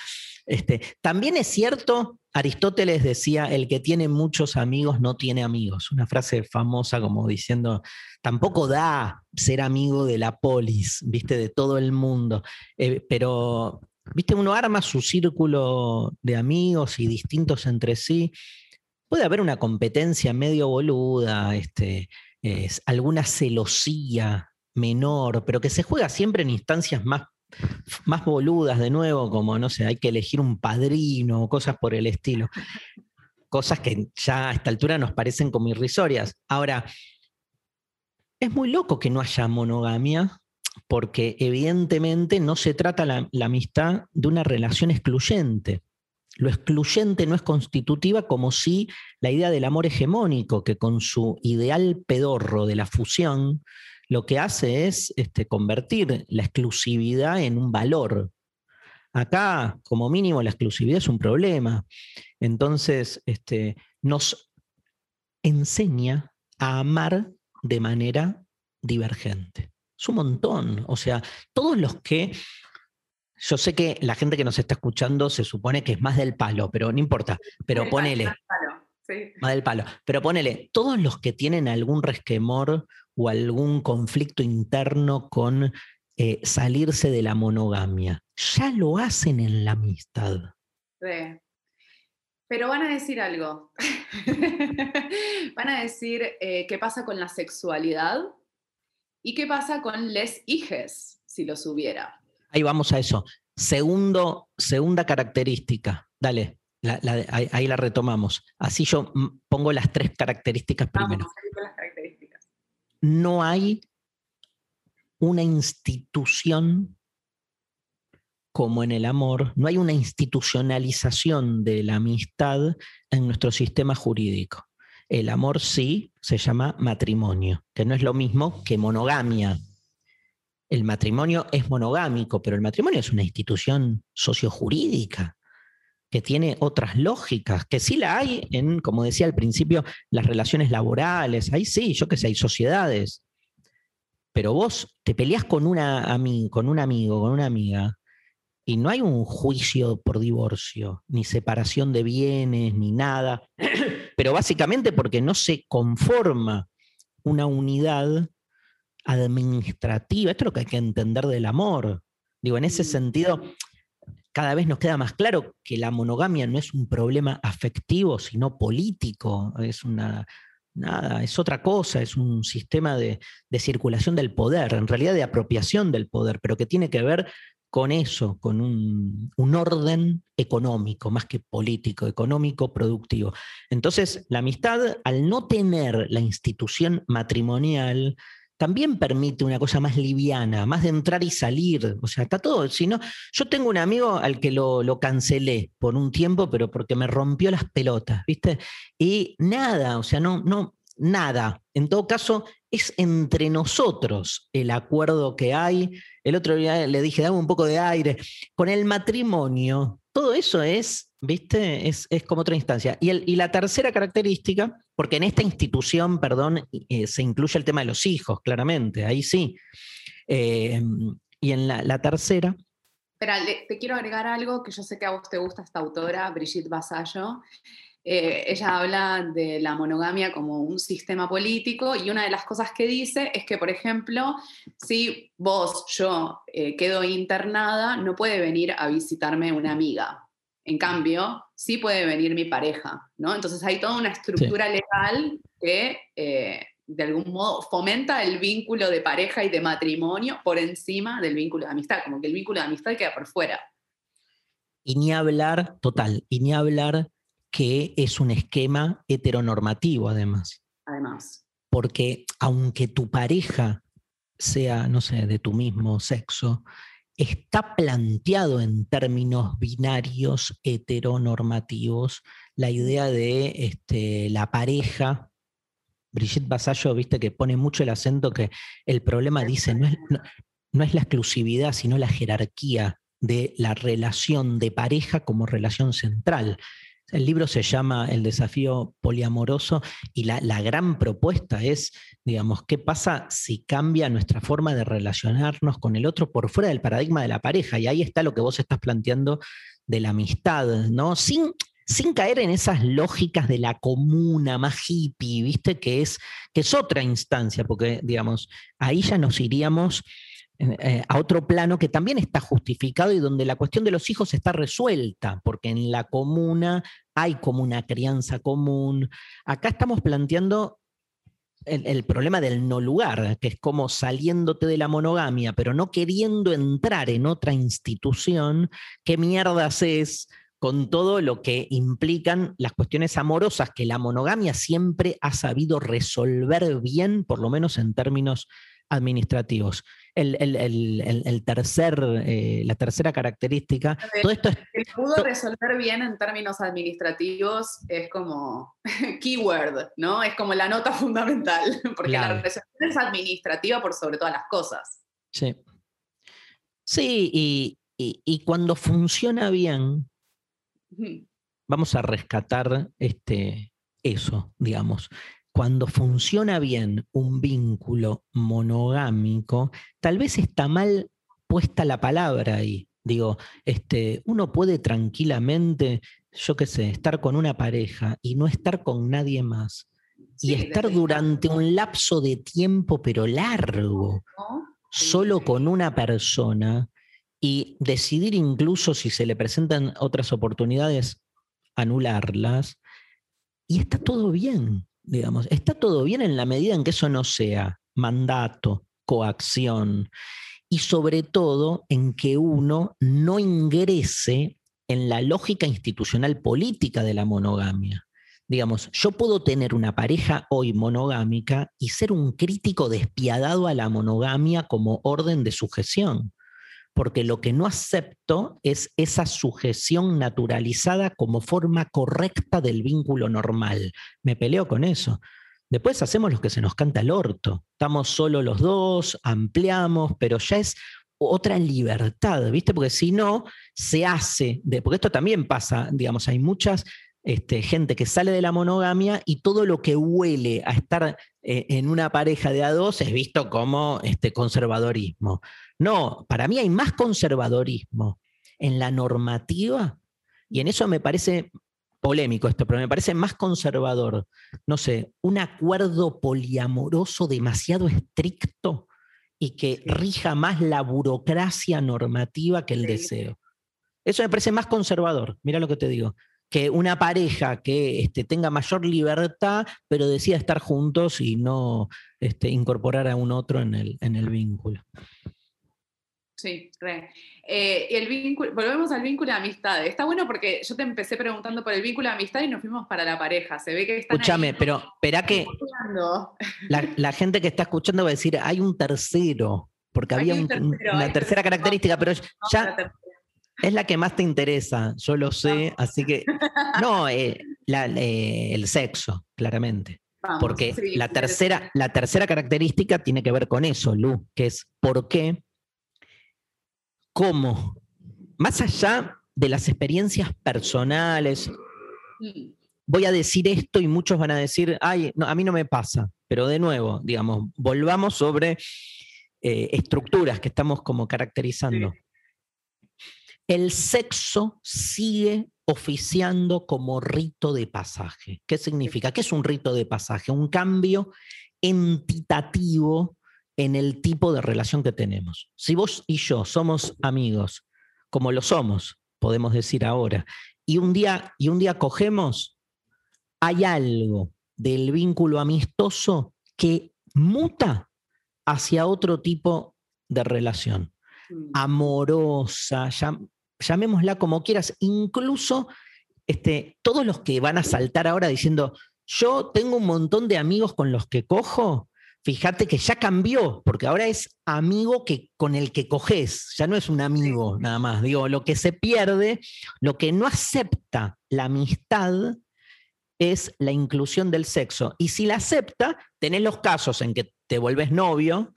Este, también es cierto, Aristóteles decía, el que tiene muchos amigos no tiene amigos. Una frase famosa como diciendo, tampoco da ser amigo de la polis, ¿viste? De todo el mundo. Eh, pero, ¿viste? Uno arma su círculo de amigos y distintos entre sí. Puede haber una competencia medio boluda, este, es alguna celosía menor, pero que se juega siempre en instancias más, más boludas de nuevo, como, no sé, hay que elegir un padrino, cosas por el estilo. Cosas que ya a esta altura nos parecen como irrisorias. Ahora, es muy loco que no haya monogamia, porque evidentemente no se trata la amistad de una relación excluyente. Lo excluyente no es constitutiva como si la idea del amor hegemónico, que con su ideal pedorro de la fusión, lo que hace es este, convertir la exclusividad en un valor. Acá, como mínimo, la exclusividad es un problema. Entonces, este, nos enseña a amar de manera divergente. Es un montón. O sea, todos los que yo sé que la gente que nos está escuchando se supone que es más del palo, pero no importa. Pero ponele. Más, del palo. Pero ponele, todos los que tienen algún resquemor o algún conflicto interno con eh, salirse de la monogamia, ya lo hacen en la amistad. Sí. Pero van a decir algo. van a decir eh, qué pasa con la sexualidad y qué pasa con les hijes, si los hubiera. Ahí vamos a eso. Segundo, segunda característica. Dale, ahí, la retomamos. Así yo pongo las tres características primero. No hay una institución como en el amor, no hay una institucionalización de la amistad en nuestro sistema jurídico. El amor sí se llama matrimonio, que no es lo mismo que monogamia, el matrimonio es monogámico, pero el matrimonio es una institución sociojurídica que tiene otras lógicas, que sí la hay en, como decía al principio, las relaciones laborales, ahí sí, yo que sé, hay sociedades. Pero vos te peleás con, una, con un amigo, con una amiga, y no hay un juicio por divorcio, ni separación de bienes, ni nada, pero básicamente porque no se conforma una unidad administrativa. Esto es lo que hay que entender del amor. Digo, en ese mm. sentido, cada vez nos queda más claro que la monogamia no es un problema afectivo, sino político. Es una, nada, es otra cosa, es un sistema de, circulación del poder, en realidad de apropiación del poder, pero que tiene que ver con eso, con un, un, orden económico, más que político, económico, productivo. Entonces, la amistad, al no tener la institución matrimonial, también permite una cosa más liviana, más de entrar y salir. O sea, está todo. Yo tengo un amigo al que lo, lo, cancelé por un tiempo, pero porque me rompió las pelotas, ¿viste? Y nada, o sea, no, no, nada. En todo caso, es entre nosotros el acuerdo que hay. El otro día le dije, dame un poco de aire. Con el matrimonio, todo eso es, ¿viste? Es, como otra instancia. Y, la tercera característica, porque en esta institución, perdón, eh, se incluye el tema de los hijos, claramente, ahí sí. Eh, y en la, tercera... Espera, te quiero agregar algo que yo sé que a vos te gusta esta autora, Brigitte Basallo. Eh, ella habla de la monogamia como un sistema político y una de las cosas que dice es que, por ejemplo, si vos, yo, quedo internada, no puede venir a visitarme una amiga. En cambio, sí puede venir mi pareja, ¿no? Entonces hay toda una estructura legal que eh, de algún modo fomenta el vínculo de pareja y de matrimonio por encima del vínculo de amistad, como que el vínculo de amistad queda por fuera. Y ni hablar, total, y ni hablar que es un esquema heteronormativo además. Además. Porque aunque tu pareja sea, no sé, de tu mismo sexo, está planteado en términos binarios heteronormativos la idea de este, la pareja. Brigitte Basallo, viste que pone mucho el acento que el problema, dice, no es, no es la exclusividad, sino la jerarquía de la relación de pareja como relación central. El libro se llama El desafío poliamoroso y la, gran propuesta es, digamos, ¿qué pasa si cambia nuestra forma de relacionarnos con el otro por fuera del paradigma de la pareja? Y ahí está lo que vos estás planteando de la amistad, ¿no? Sin, sin caer en esas lógicas de la comuna más hippie, ¿viste? Que es, que es otra instancia, porque, digamos, ahí ya nos iríamos eh, a otro plano que también está justificado y donde la cuestión de los hijos está resuelta, porque en la comuna hay como una crianza común. Acá estamos planteando el, problema del no lugar, que es como saliéndote de la monogamia, pero no queriendo entrar en otra institución, ¿qué mierdas es? con todo lo que implican las cuestiones amorosas que la monogamia siempre ha sabido resolver bien, por lo menos en términos administrativos el, tercer, eh, la tercera característica. todo esto que pudo resolver bien en términos administrativos es como keyword, ¿no? Es como la nota fundamental, porque la resolución es administrativa por sobre todas las cosas. Sí. Sí, y, y cuando funciona bien, vamos a rescatar este, eso, digamos cuando funciona bien un vínculo monogámico, tal vez está mal puesta la palabra ahí. Digo, este, uno puede tranquilamente, yo qué sé, estar con una pareja y no estar con nadie más. y estar durante un lapso de tiempo, pero largo, solo con una persona y decidir incluso si se le presentan otras oportunidades, anularlas. Y está todo bien digamos. Está todo bien en la medida en que eso no sea mandato, coacción, y sobre todo en que uno no ingrese en la lógica institucional política de la monogamia. Digamos, yo puedo tener una pareja hoy monogámica y ser un crítico despiadado a la monogamia como orden de sujeción porque lo que no acepto es esa sujeción naturalizada como forma correcta del vínculo normal. Me peleo con eso. Después hacemos lo que se nos canta el orto. Estamos solo los dos, ampliamos, pero ya es otra libertad, ¿viste? Porque si no, se hace, de, porque esto también pasa, digamos, hay muchas este, gente que sale de la monogamia y todo lo que huele a estar eh, en una pareja de a dos es visto como este, conservadorismo. No, para mí hay más conservadorismo en la normativa y en eso me parece polémico esto, pero me parece más conservador, no sé, un acuerdo poliamoroso demasiado estricto y que rija más la burocracia normativa que el deseo. Eso me parece más conservador, mira lo que te digo. que una pareja que este, tenga mayor libertad, pero decida estar juntos y no este, incorporar a un otro en el, en el vínculo. Sí, re. Eh, el vínculo, volvemos al vínculo de amistad. Está bueno porque yo te empecé preguntando por el vínculo de amistad y nos fuimos para la pareja. Se ve que están Escúchame, pero espera que la, gente que está escuchando va a decir, hay un tercero, porque había una tercera característica, pero ya es la que más te interesa, yo lo sé, así que no, eh, eh, el sexo, claramente. porque la, tercera, la tercera característica tiene que ver con eso, Lu, que es por qué cómo, más allá de las experiencias personales, voy a decir esto y muchos van a decir, ay, a mí no me pasa, pero de nuevo, digamos, volvamos sobre eh, estructuras que estamos como caracterizando. El sexo sigue oficiando como rito de pasaje. ¿Qué significa? ¿Qué es un rito de pasaje? Un cambio entitativo en el tipo de relación que tenemos. Si vos y yo somos amigos, como lo somos, podemos decir ahora, y un día, y un día cogemos, hay algo del vínculo amistoso que muta hacia otro tipo de relación, mm. amorosa, llamémosla como quieras, incluso este, todos los que van a saltar ahora diciendo, yo tengo un montón de amigos con los que cojo, fíjate que ya cambió, porque ahora es amigo que, con el que coges, ya no es un amigo nada más. Digo, lo que se pierde, lo que no acepta la amistad es la inclusión del sexo. Y si la acepta, tenés los casos en que te vuelves novio,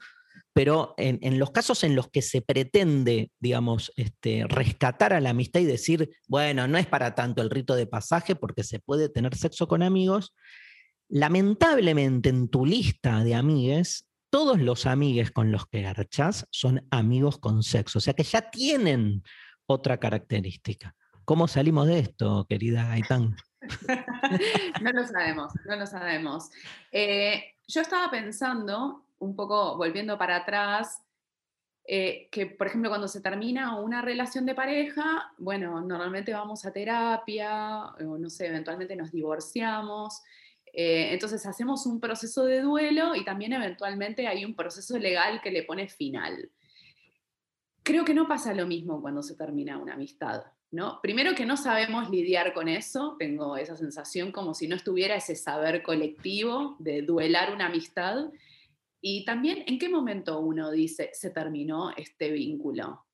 pero en, los casos en los que se pretende, digamos, este, rescatar a la amistad y decir, bueno, no es para tanto el rito de pasaje porque se puede tener sexo con amigos, Lamentablemente en tu lista de amigues, todos los amigues con los que garchas son amigos con sexo, o sea que ya tienen otra característica. ¿Cómo salimos de esto, querida Gaitán? no lo sabemos, no lo sabemos. Eh, yo estaba pensando, un poco volviendo para atrás, eh, que por ejemplo cuando se termina una relación de pareja, bueno, normalmente vamos a terapia, o no sé, eventualmente nos divorciamos, eh, entonces hacemos un proceso de duelo y también eventualmente hay un proceso legal que le pone final. Creo que no pasa lo mismo cuando se termina una amistad, ¿no? Primero que no sabemos lidiar con eso, tengo esa sensación como si no estuviera ese saber colectivo de duelar una amistad. Y también, ¿en qué momento uno dice, se terminó este vínculo?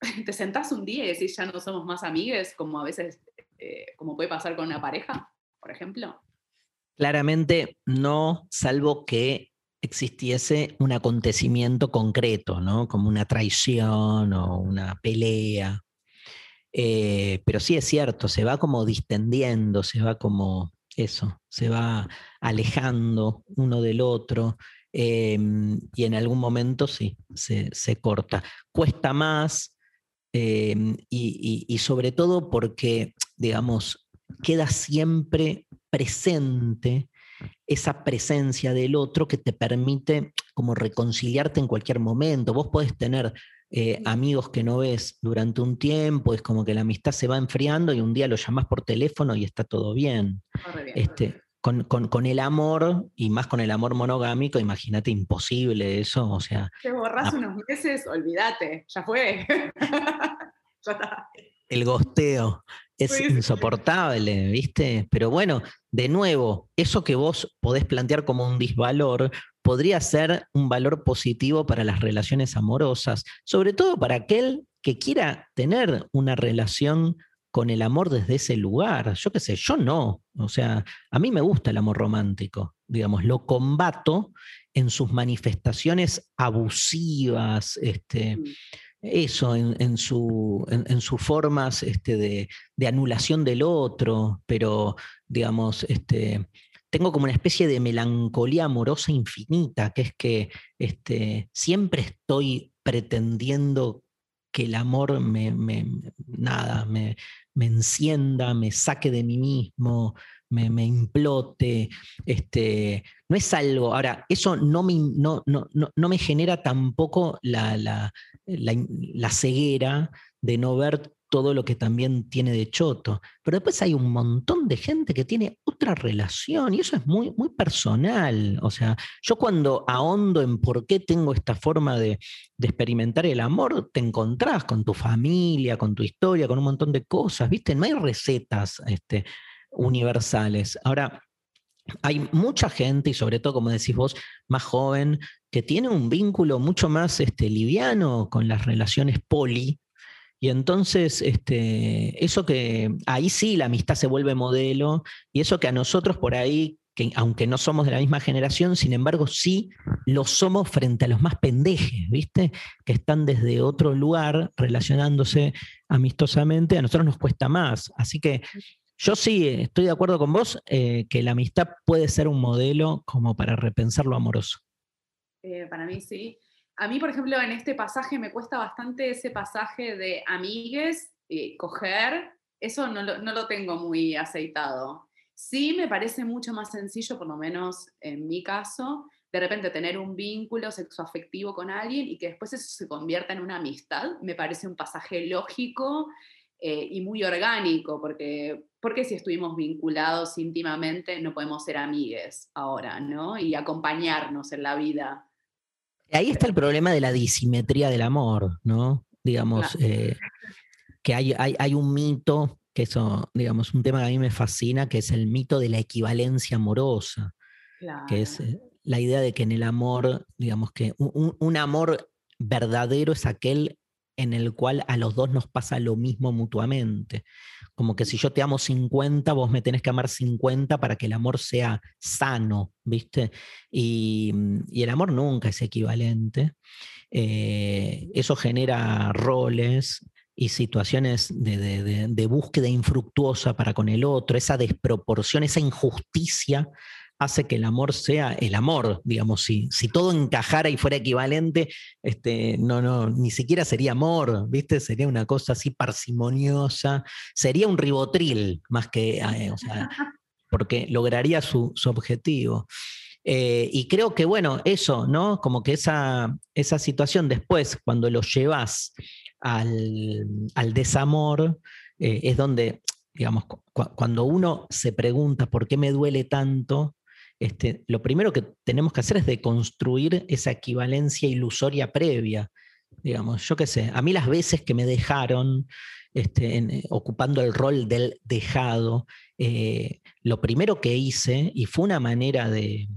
¿Te sentás un día y decís, ya no somos más amigues, como a veces, eh, como puede pasar con una pareja, por ejemplo? Claramente no, salvo que existiese un acontecimiento concreto, ¿no? Como una traición o una pelea. Eh, pero sí es cierto, se va como distendiendo, se va como eso, se va alejando uno del otro em, y en algún momento sí, se, corta. Cuesta más em, y sobre todo porque, digamos, queda siempre presente esa presencia del otro que te permite como reconciliarte en cualquier momento. Vos podés tener eh, amigos que no ves durante un tiempo, es como que la amistad se va enfriando y un día lo llamas por teléfono y está todo bien. este, con, el amor, y más con el amor monogámico, imagínate, imposible eso, o sea... Te borras unos meses, olvídate, ya fue. ya está. El gosteo es insoportable, ¿viste? Pero bueno, de nuevo, eso que vos podés plantear como un disvalor podría ser un valor positivo para las relaciones amorosas, sobre todo para aquel que quiera tener una relación con el amor desde ese lugar. Yo qué sé, yo no. O sea, a mí me gusta el amor romántico, digamos, lo combato en sus manifestaciones abusivas, este, mm eso en, su, en, sus formas este, de, anulación del otro, pero digamos, este, tengo como una especie de melancolía amorosa infinita, que es que este, siempre estoy pretendiendo que el amor me, nada, me, me, encienda, me saque de mí mismo, me, implote. Este, no es algo. Ahora, eso no me, no, no, no me genera tampoco la, la, la, ceguera de no ver todo lo que también tiene de choto. Pero después hay un montón de gente que tiene otra relación y eso es muy, muy personal. O sea, yo cuando ahondo en por qué tengo esta forma de, experimentar el amor, te encontrás con tu familia, con tu historia, con un montón de cosas, ¿viste? No hay recetas este, universales. Ahora, hay mucha gente, y sobre todo, como decís vos, más joven, que tiene un vínculo mucho más este, liviano con las relaciones poli, y entonces, este, eso que ahí sí la amistad se vuelve modelo, y eso que a nosotros por ahí, que aunque no somos de la misma generación, sin embargo sí lo somos frente a los más pendejes, ¿viste? Que están desde otro lugar relacionándose amistosamente, a nosotros nos cuesta más. Así que yo sí estoy de acuerdo con vos eh, que la amistad puede ser un modelo como para repensar lo amoroso. Eh, para mí sí. A mí, por ejemplo, en este pasaje me cuesta bastante ese pasaje de amigues, eh, coger, eso no lo, tengo muy aceitado. Sí me parece mucho más sencillo, por lo menos en mi caso, de repente tener un vínculo sexoafectivo con alguien y que después eso se convierta en una amistad, me parece un pasaje lógico eh, y muy orgánico, porque, porque si estuvimos vinculados íntimamente no podemos ser amigues ahora, ¿no? Y acompañarnos en la vida. Ahí está el problema de la disimetría del amor, ¿no? Digamos, eh, que hay, hay, un mito, que eso, digamos, un tema que a mí me fascina, que es el mito de la equivalencia amorosa, que es eh, la idea de que en el amor, digamos que un amor verdadero es aquel en el cual a los dos nos pasa lo mismo mutuamente. Como que si yo te amo 50, vos me tenés que amar 50 para que el amor sea sano, ¿viste? Y, el amor nunca es equivalente. Eh, eso genera roles y situaciones de, de, búsqueda infructuosa para con el otro, esa desproporción, esa injusticia hace que el amor sea el amor, digamos, si, si todo encajara y fuera equivalente, este, no, no, ni siquiera sería amor, ¿viste? Sería una cosa así parsimoniosa, sería un ribotril más que, eh, o sea, porque lograría su, objetivo. Eh, y creo que, bueno, eso, ¿no? Como que esa, esa situación después, cuando lo llevas al, desamor, eh, es donde, digamos, cuando uno se pregunta por qué me duele tanto, este, lo primero que tenemos que hacer es deconstruir esa equivalencia ilusoria previa. Digamos, yo qué sé, a mí las veces que me dejaron este, eh, ocupando el rol del dejado, eh, lo primero que hice, y fue una manera de,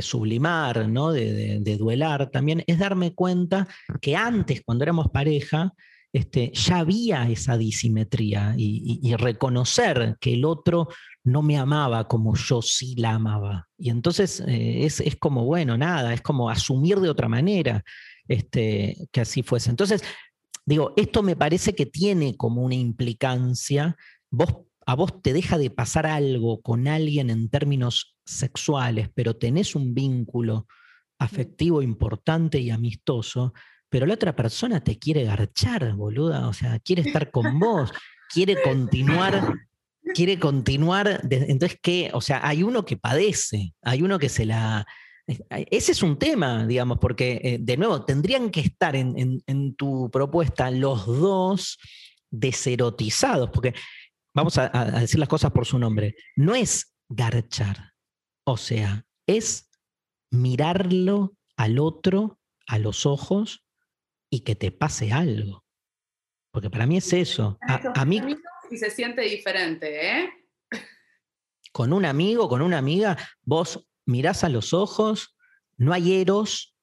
sublimar, ¿no? de, duelar también, es darme cuenta que antes, cuando éramos pareja, este, ya había esa disimetría y, reconocer que el otro no me amaba como yo sí la amaba. Y entonces eh, es, como, bueno, nada, es como asumir de otra manera este, que así fuese. Entonces, digo, esto me parece que tiene como una implicancia. Vos, a vos te deja de pasar algo con alguien en términos sexuales, pero tenés un vínculo afectivo importante y amistoso, pero la otra persona te quiere garchar, boluda, o sea, quiere estar con vos, quiere continuar quiere continuar. entonces, ¿qué? O sea, hay uno que padece, hay uno que se la... Ese es un tema, digamos, porque, eh, de nuevo, tendrían que estar en, tu propuesta los dos deserotizados, porque vamos a, decir las cosas por su nombre. No es garchar, o sea, es mirarlo al otro a los ojos y que te pase algo. Porque para mí es eso. a mí, y se siente diferente, ¿eh? Con un amigo, con una amiga, vos mirás a los ojos, no hay eros,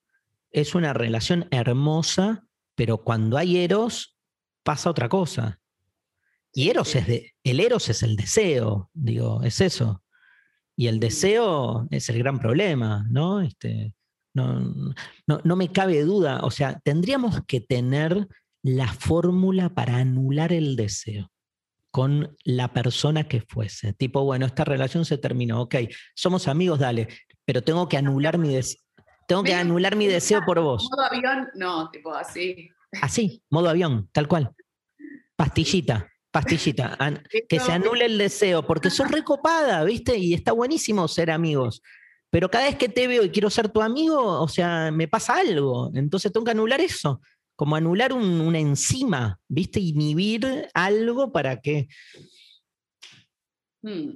es una relación hermosa, pero cuando hay eros, pasa otra cosa. Y eros es de, el eros es el deseo, digo, es eso. Y el deseo es el gran problema, ¿no? Este, no, no me cabe duda. O sea, tendríamos que tener la fórmula para anular el deseo con la persona que fuese. Tipo, bueno, esta relación se terminó, ok, somos amigos, dale, pero tengo que anular mi deseo. Tengo que anular mi deseo por vos. Modo avión, no, tipo así. Así, modo avión, tal cual. Pastillita, pastillita. que se anule el deseo, porque sos recopada, ¿viste? Y está buenísimo ser amigos. Pero cada vez que te veo y quiero ser tu amigo, o sea, me pasa algo. Entonces tengo que anular eso como anular una enzima, ¿viste? Inhibir algo para que... Hmm.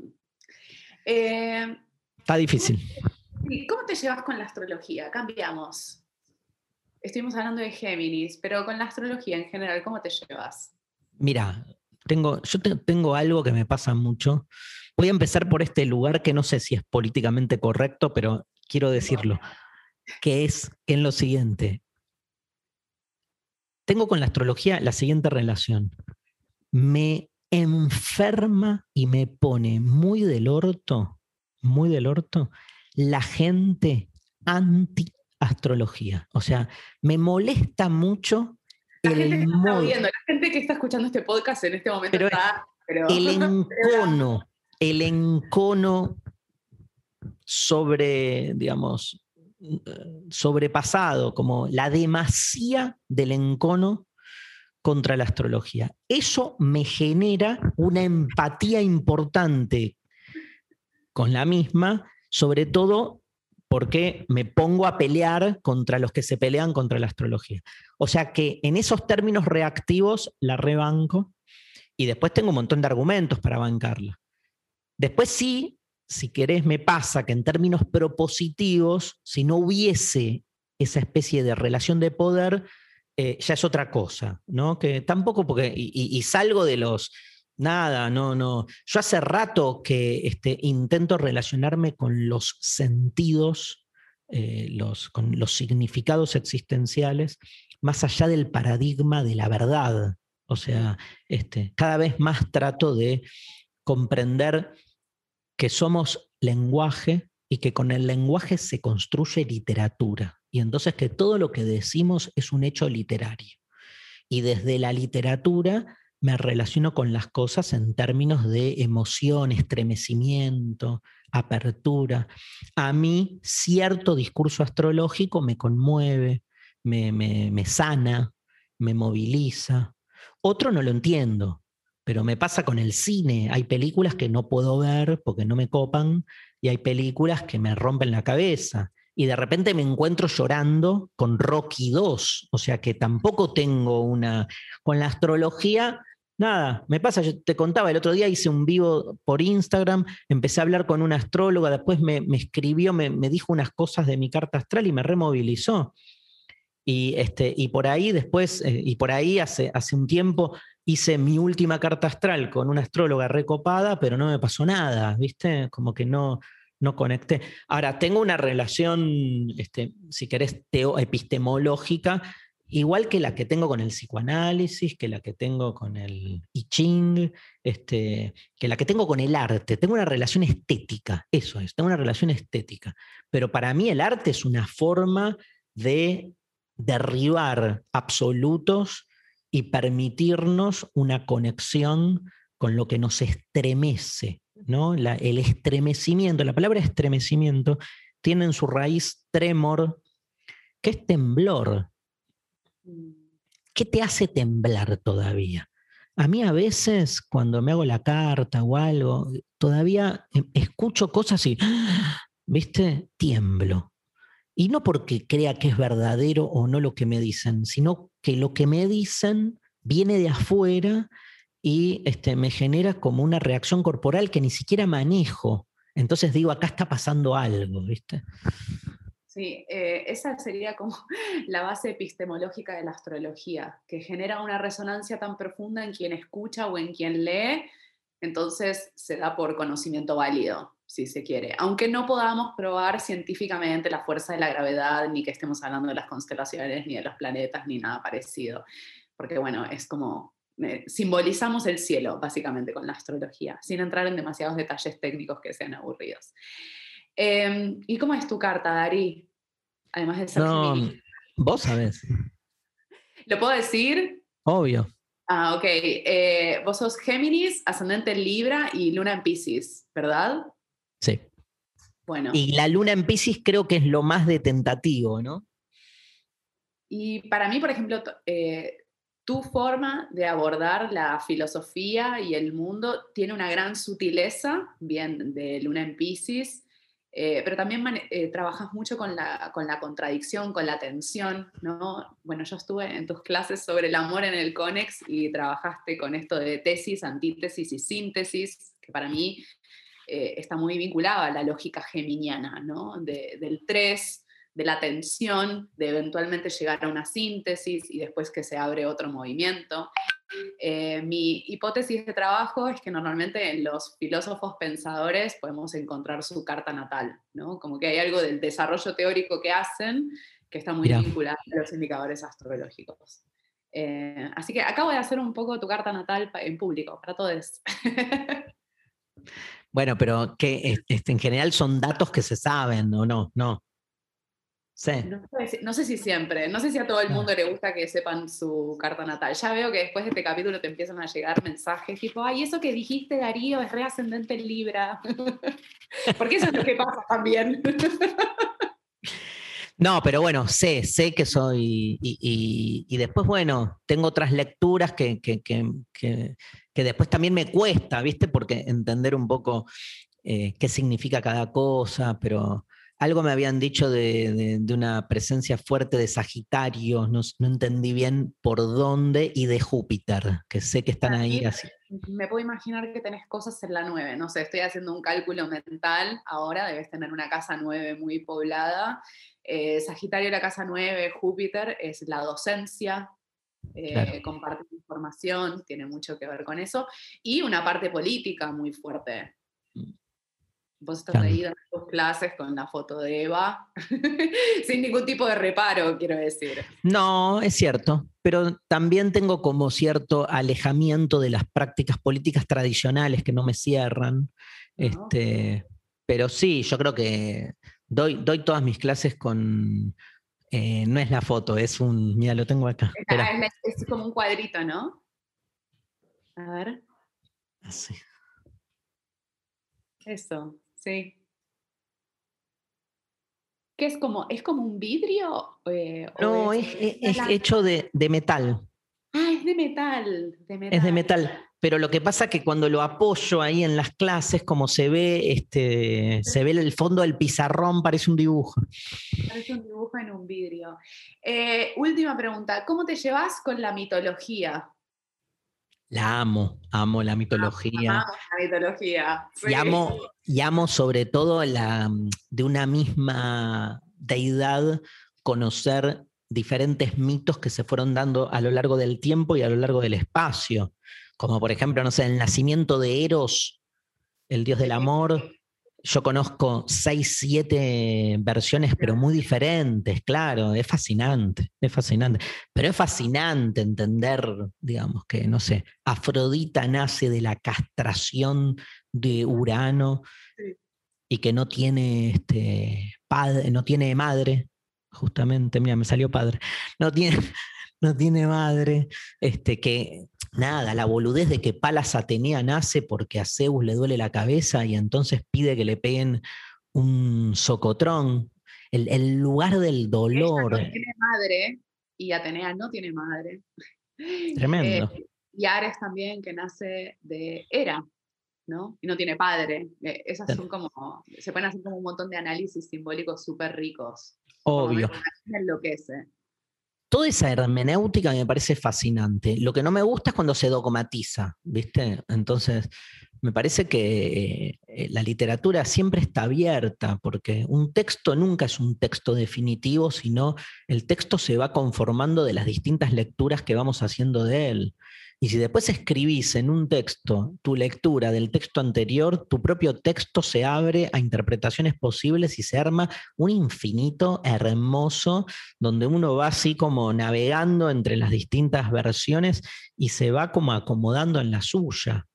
Eh, Está difícil. ¿Cómo te llevas con la astrología? Cambiamos. Estuvimos hablando de Géminis, pero con la astrología en general, ¿cómo te llevas? Mira, tengo, yo tengo algo que me pasa mucho. Voy a empezar por este lugar que no sé si es políticamente correcto, pero quiero decirlo, que es en lo siguiente. Tengo con la astrología la siguiente relación. Me enferma y me pone muy del orto, muy del orto, la gente anti-astrología. O sea, me molesta mucho la el gente la gente que está escuchando este podcast en este momento está... el encono, el encono sobre, digamos, sobrepasado, como la demasía del encono contra la astrología. Eso me genera una empatía importante con la misma, sobre todo porque me pongo a pelear contra los que se pelean contra la astrología. O sea que en esos términos reactivos la rebanco y después tengo un montón de argumentos para bancarla. Después sí, si querés, me pasa que en términos propositivos, si no hubiese esa especie de relación de poder, eh, ya es otra cosa, ¿no? Que tampoco, porque, y, salgo de los, nada, no, no. Yo hace rato que este, intento relacionarme con los sentidos, eh, los, con los significados existenciales, más allá del paradigma de la verdad. O sea, este, cada vez más trato de comprender que somos lenguaje y que con el lenguaje se construye literatura. Y entonces que todo lo que decimos es un hecho literario. Y desde la literatura me relaciono con las cosas en términos de emoción, estremecimiento, apertura. A mí cierto discurso astrológico me conmueve, me, me sana, me moviliza. Otro no lo entiendo, pero me pasa con el cine. Hay películas que no puedo ver porque no me copan y hay películas que me rompen la cabeza. Y de repente me encuentro llorando con Rocky 2. O sea que tampoco tengo una... Con la astrología, nada, me pasa, yo te contaba, el otro día hice un vivo por Instagram, empecé a hablar con una astróloga, después me, escribió, me, me, dijo unas cosas de mi carta astral y me removilizó. Y, este, y por ahí después, eh, y por ahí hace, hace un tiempo hice mi última carta astral con una astróloga recopada, pero no me pasó nada, ¿viste? Como que no, no conecté. Ahora, tengo una relación, este, si querés, epistemológica, igual que la que tengo con el psicoanálisis, que la que tengo con el I Ching, este, que la que tengo con el arte. Tengo una relación estética, eso es, tengo una relación estética. Pero para mí el arte es una forma de derribar absolutos y permitirnos una conexión con lo que nos estremece. ¿no? el estremecimiento, la palabra estremecimiento tiene en su raíz tremor, que es temblor. ¿Qué te hace temblar todavía? A mí a veces cuando me hago la carta o algo, todavía eh, escucho cosas y, ¿viste? Tiemblo. Y no porque crea que es verdadero o no lo que me dicen, sino que lo que me dicen viene de afuera y este, me genera como una reacción corporal que ni siquiera manejo. Entonces digo, acá está pasando algo, ¿viste? Sí, eh, esa sería como la base epistemológica de la astrología, que genera una resonancia tan profunda en quien escucha o en quien lee, entonces se da por conocimiento válido si se quiere. Aunque no podamos probar científicamente la fuerza de la gravedad, ni que estemos hablando de las constelaciones, ni de los planetas, ni nada parecido. Porque bueno, es como eh, simbolizamos el cielo, básicamente, con la astrología, sin entrar en demasiados detalles técnicos que sean aburridos. Em, ¿Y cómo es tu carta, Dari? Además de ser no, Vos sabés. ¿Lo puedo decir? Obvio. Ah, ok. Eh, vos sos Géminis, ascendente en Libra y luna en Pisces, ¿verdad? Sí. Bueno. Y la luna en Pisces creo que es lo más de tentativo, ¿no? Y para mí, por ejemplo, eh, tu forma de abordar la filosofía y el mundo tiene una gran sutileza, bien de luna en Pisces, Eh, pero también eh, trabajas mucho con la, con la, contradicción, con la tensión, ¿no? Bueno, yo estuve en tus clases sobre el amor en el CONEX y trabajaste con esto de tesis, antítesis y síntesis, que para mí eh, está muy vinculado a la lógica geminiana, ¿no? del 3, de la tensión, de eventualmente llegar a una síntesis y después que se abre otro movimiento. Eh, mi hipótesis de trabajo es que normalmente en los filósofos pensadores podemos encontrar su carta natal, ¿no? Como que hay algo del desarrollo teórico que hacen que está muy vinculado a los indicadores astrológicos. Eh, así que acabo de hacer un poco tu carta natal en público, para todos. bueno, pero que este, en general son datos que se saben, ¿o no? No. No sé, si, siempre, no sé si a todo el ah. mundo le gusta que sepan su carta natal. Ya veo que después de este capítulo te empiezan a llegar mensajes tipo, ay, eso que dijiste Darío es reascendente en Libra. Porque eso es lo que pasa también. No, pero bueno, sé, sé que soy. Y, después, bueno, tengo otras lecturas que, que, después también me cuesta, ¿viste? Porque entender un poco eh, qué significa cada cosa, pero algo me habían dicho de, una presencia fuerte de Sagitario, no, entendí bien por dónde, y de Júpiter, que sé que están ahí así. Me puedo imaginar que tenés cosas en la 9, no sé, estoy haciendo un cálculo mental ahora, debes tener una casa 9 muy poblada. Eh, Sagitario, la casa 9, Júpiter es la docencia, eh, compartir información, tiene mucho que ver con eso, y una parte política muy fuerte. Mm. Vos estás ahí dando tus clases con la foto de Eva, sin ningún tipo de reparo, quiero decir. No, es cierto, pero también tengo como cierto alejamiento de las prácticas políticas tradicionales que no me cierran. Este, pero sí, yo creo que doy, doy todas mis clases con... Eh, no es la foto, es un... Mira, lo tengo acá. Es, es como un cuadrito, ¿no? A ver. Así. Eso. Sí. ¿Qué es como? ¿Es como un vidrio? Eh, no, es, hecho de, metal. Ah, es de metal, Es de metal. Pero lo que pasa es que cuando lo apoyo ahí en las clases, como se ve, este, se ve el fondo del pizarrón, parece un dibujo. Parece un dibujo en un vidrio. Eh, última pregunta, ¿cómo te llevas con la mitología? La amo, amo la mitología. Amo la mitología. Y, amo, y amo sobre todo la, de una misma deidad conocer diferentes mitos que se fueron dando a lo largo del tiempo y a lo largo del espacio. Como por ejemplo, no sé, el nacimiento de Eros, el dios del amor, yo conozco seis, siete versiones, pero muy diferentes, claro, es fascinante, es fascinante. Pero es fascinante entender, digamos, que, no sé, Afrodita nace de la castración de Urano y que no tiene este, padre, no tiene madre, justamente, mira, me salió padre, no tiene, no tiene madre, este, que nada, la boludez de que Palas Atenea nace porque a Zeus le duele la cabeza y entonces pide que le peguen un socotrón. El, lugar del dolor. no tiene madre y Atenea no tiene madre. Tremendo. Eh, y Ares también, que nace de Hera, ¿no? Y no tiene padre. Eh, esas son como, se pueden hacer como un montón de análisis simbólicos súper ricos. Obvio. Enloquece toda esa hermenéutica me parece fascinante. Lo que no me gusta es cuando se dogmatiza, ¿viste? Entonces, me parece que eh, la literatura siempre está abierta, porque un texto nunca es un texto definitivo, sino el texto se va conformando de las distintas lecturas que vamos haciendo de él. Y si después escribís en un texto tu lectura del texto anterior, tu propio texto se abre a interpretaciones posibles y se arma un infinito hermoso donde uno va así como navegando entre las distintas versiones y se va como acomodando en la suya.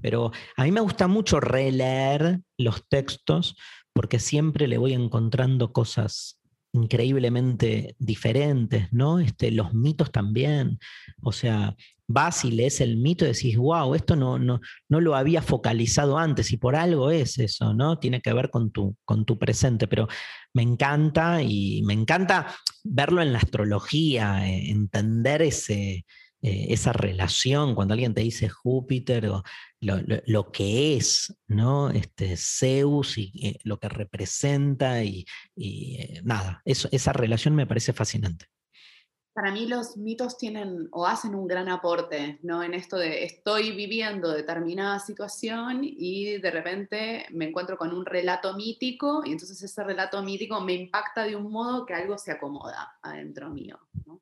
Pero a mí me gusta mucho releer los textos porque siempre le voy encontrando cosas increíblemente diferentes, ¿no? Este, los mitos también. O sea, vas y lees el mito y decís, wow, esto no, no, no lo había focalizado antes y por algo es eso, ¿no? Tiene que ver con tu, con tu presente, pero me encanta y me encanta verlo en la astrología, eh, entender ese, eh, esa relación, cuando alguien te dice Júpiter o lo, que es, ¿no? Este, Zeus y eh, lo que representa y, eh, nada, eso, esa relación me parece fascinante. Para mí los mitos tienen o hacen un gran aporte, ¿no? En esto de estoy viviendo determinada situación y de repente me encuentro con un relato mítico y entonces ese relato mítico me impacta de un modo que algo se acomoda adentro mío, ¿no?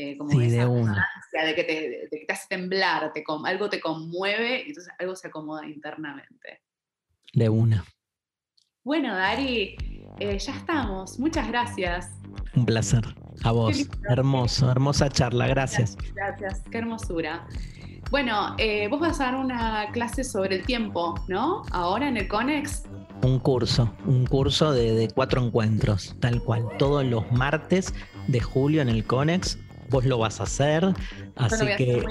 Eh, como sí, esa de, una. de que te, te hace temblar, te, algo te conmueve y entonces algo se acomoda internamente. De una. Bueno, Dari, eh, ya estamos. Muchas gracias. Un placer. A vos. Hermoso, hermosa charla. Gracias. Gracias, qué hermosura. Bueno, eh, vos vas a dar una clase sobre el tiempo, ¿no? Ahora en el CONEX. Un curso, un curso de, de cuatro encuentros, tal cual. Todos los martes de julio en el CONEX vos lo vas a hacer. Así que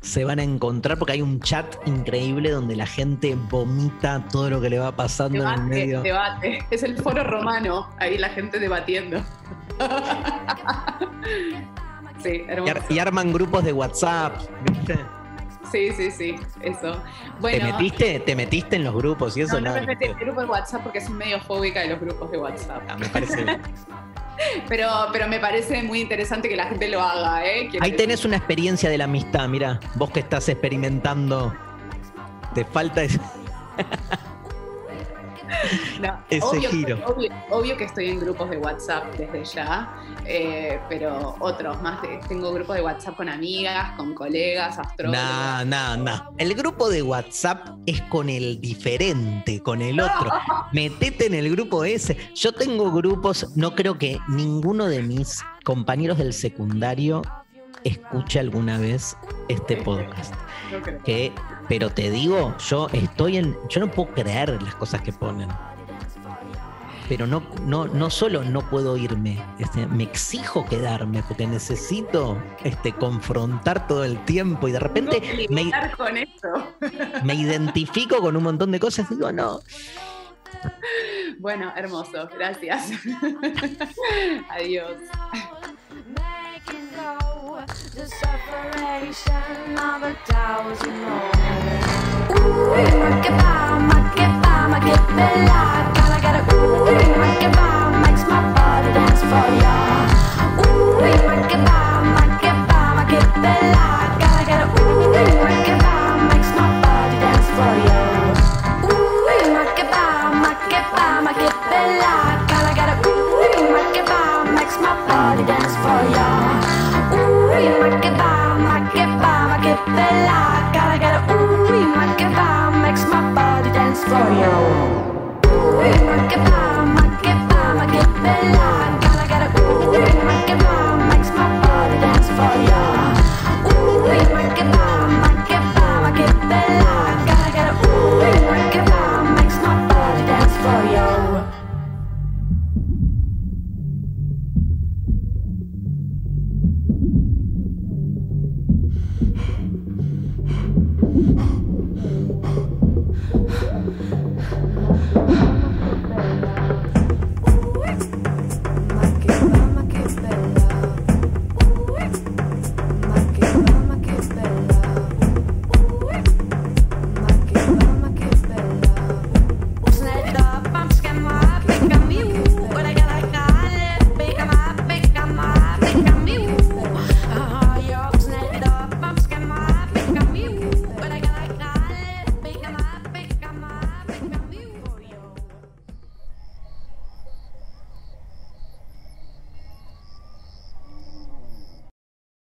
se van a encontrar porque hay un chat increíble donde la gente vomita todo lo que le va pasando en el medio. Debate, es el foro romano, ahí la gente debatiendo. sí, y, arman grupos de WhatsApp, ¿viste? Sí, sí, sí, eso. ¿Te, metiste, ¿Te metiste en los grupos y eso? No, no, me metí en el grupo de WhatsApp porque soy medio fóbica de los grupos de WhatsApp. Ah, me parece pero, pero me parece muy interesante que la gente lo haga. ¿eh? Ahí tenés una experiencia de la amistad, mira, vos que estás experimentando, te falta ese, giro. Obvio, que estoy en grupos de WhatsApp desde ya, eh, pero otros más. tengo grupos de WhatsApp con amigas, con colegas, astrólogos. No, no, no. El grupo de WhatsApp es con el diferente, con el otro. Metete en el grupo ese. Yo tengo grupos, no creo que ninguno de mis compañeros del secundario escuche alguna vez este podcast. Que, pero te digo, yo estoy en. Yo no puedo creer las cosas que ponen pero no, no, no solo no puedo irme, este, me exijo quedarme porque necesito este, confrontar todo el tiempo y de repente me, con me identifico con un montón de cosas y digo, no. Bueno, hermoso, gracias. Adiós. The separation of a thousand holes. Ooh, goodbye, my goodbye, my get the life. Gotta get ooh, makes my body dance for ya. Ooh. Gotta get a ooh, my goodbye makes my body dance for ya. Ooh, my goodbye, my goodbye, my get the life. Gotta ooh, makes my body dance for ya ma che va, ma che va, ma che bella Gotta get a ooh, ma che va, makes my body dance for you. Ooh, ma it va, make it va, make it bella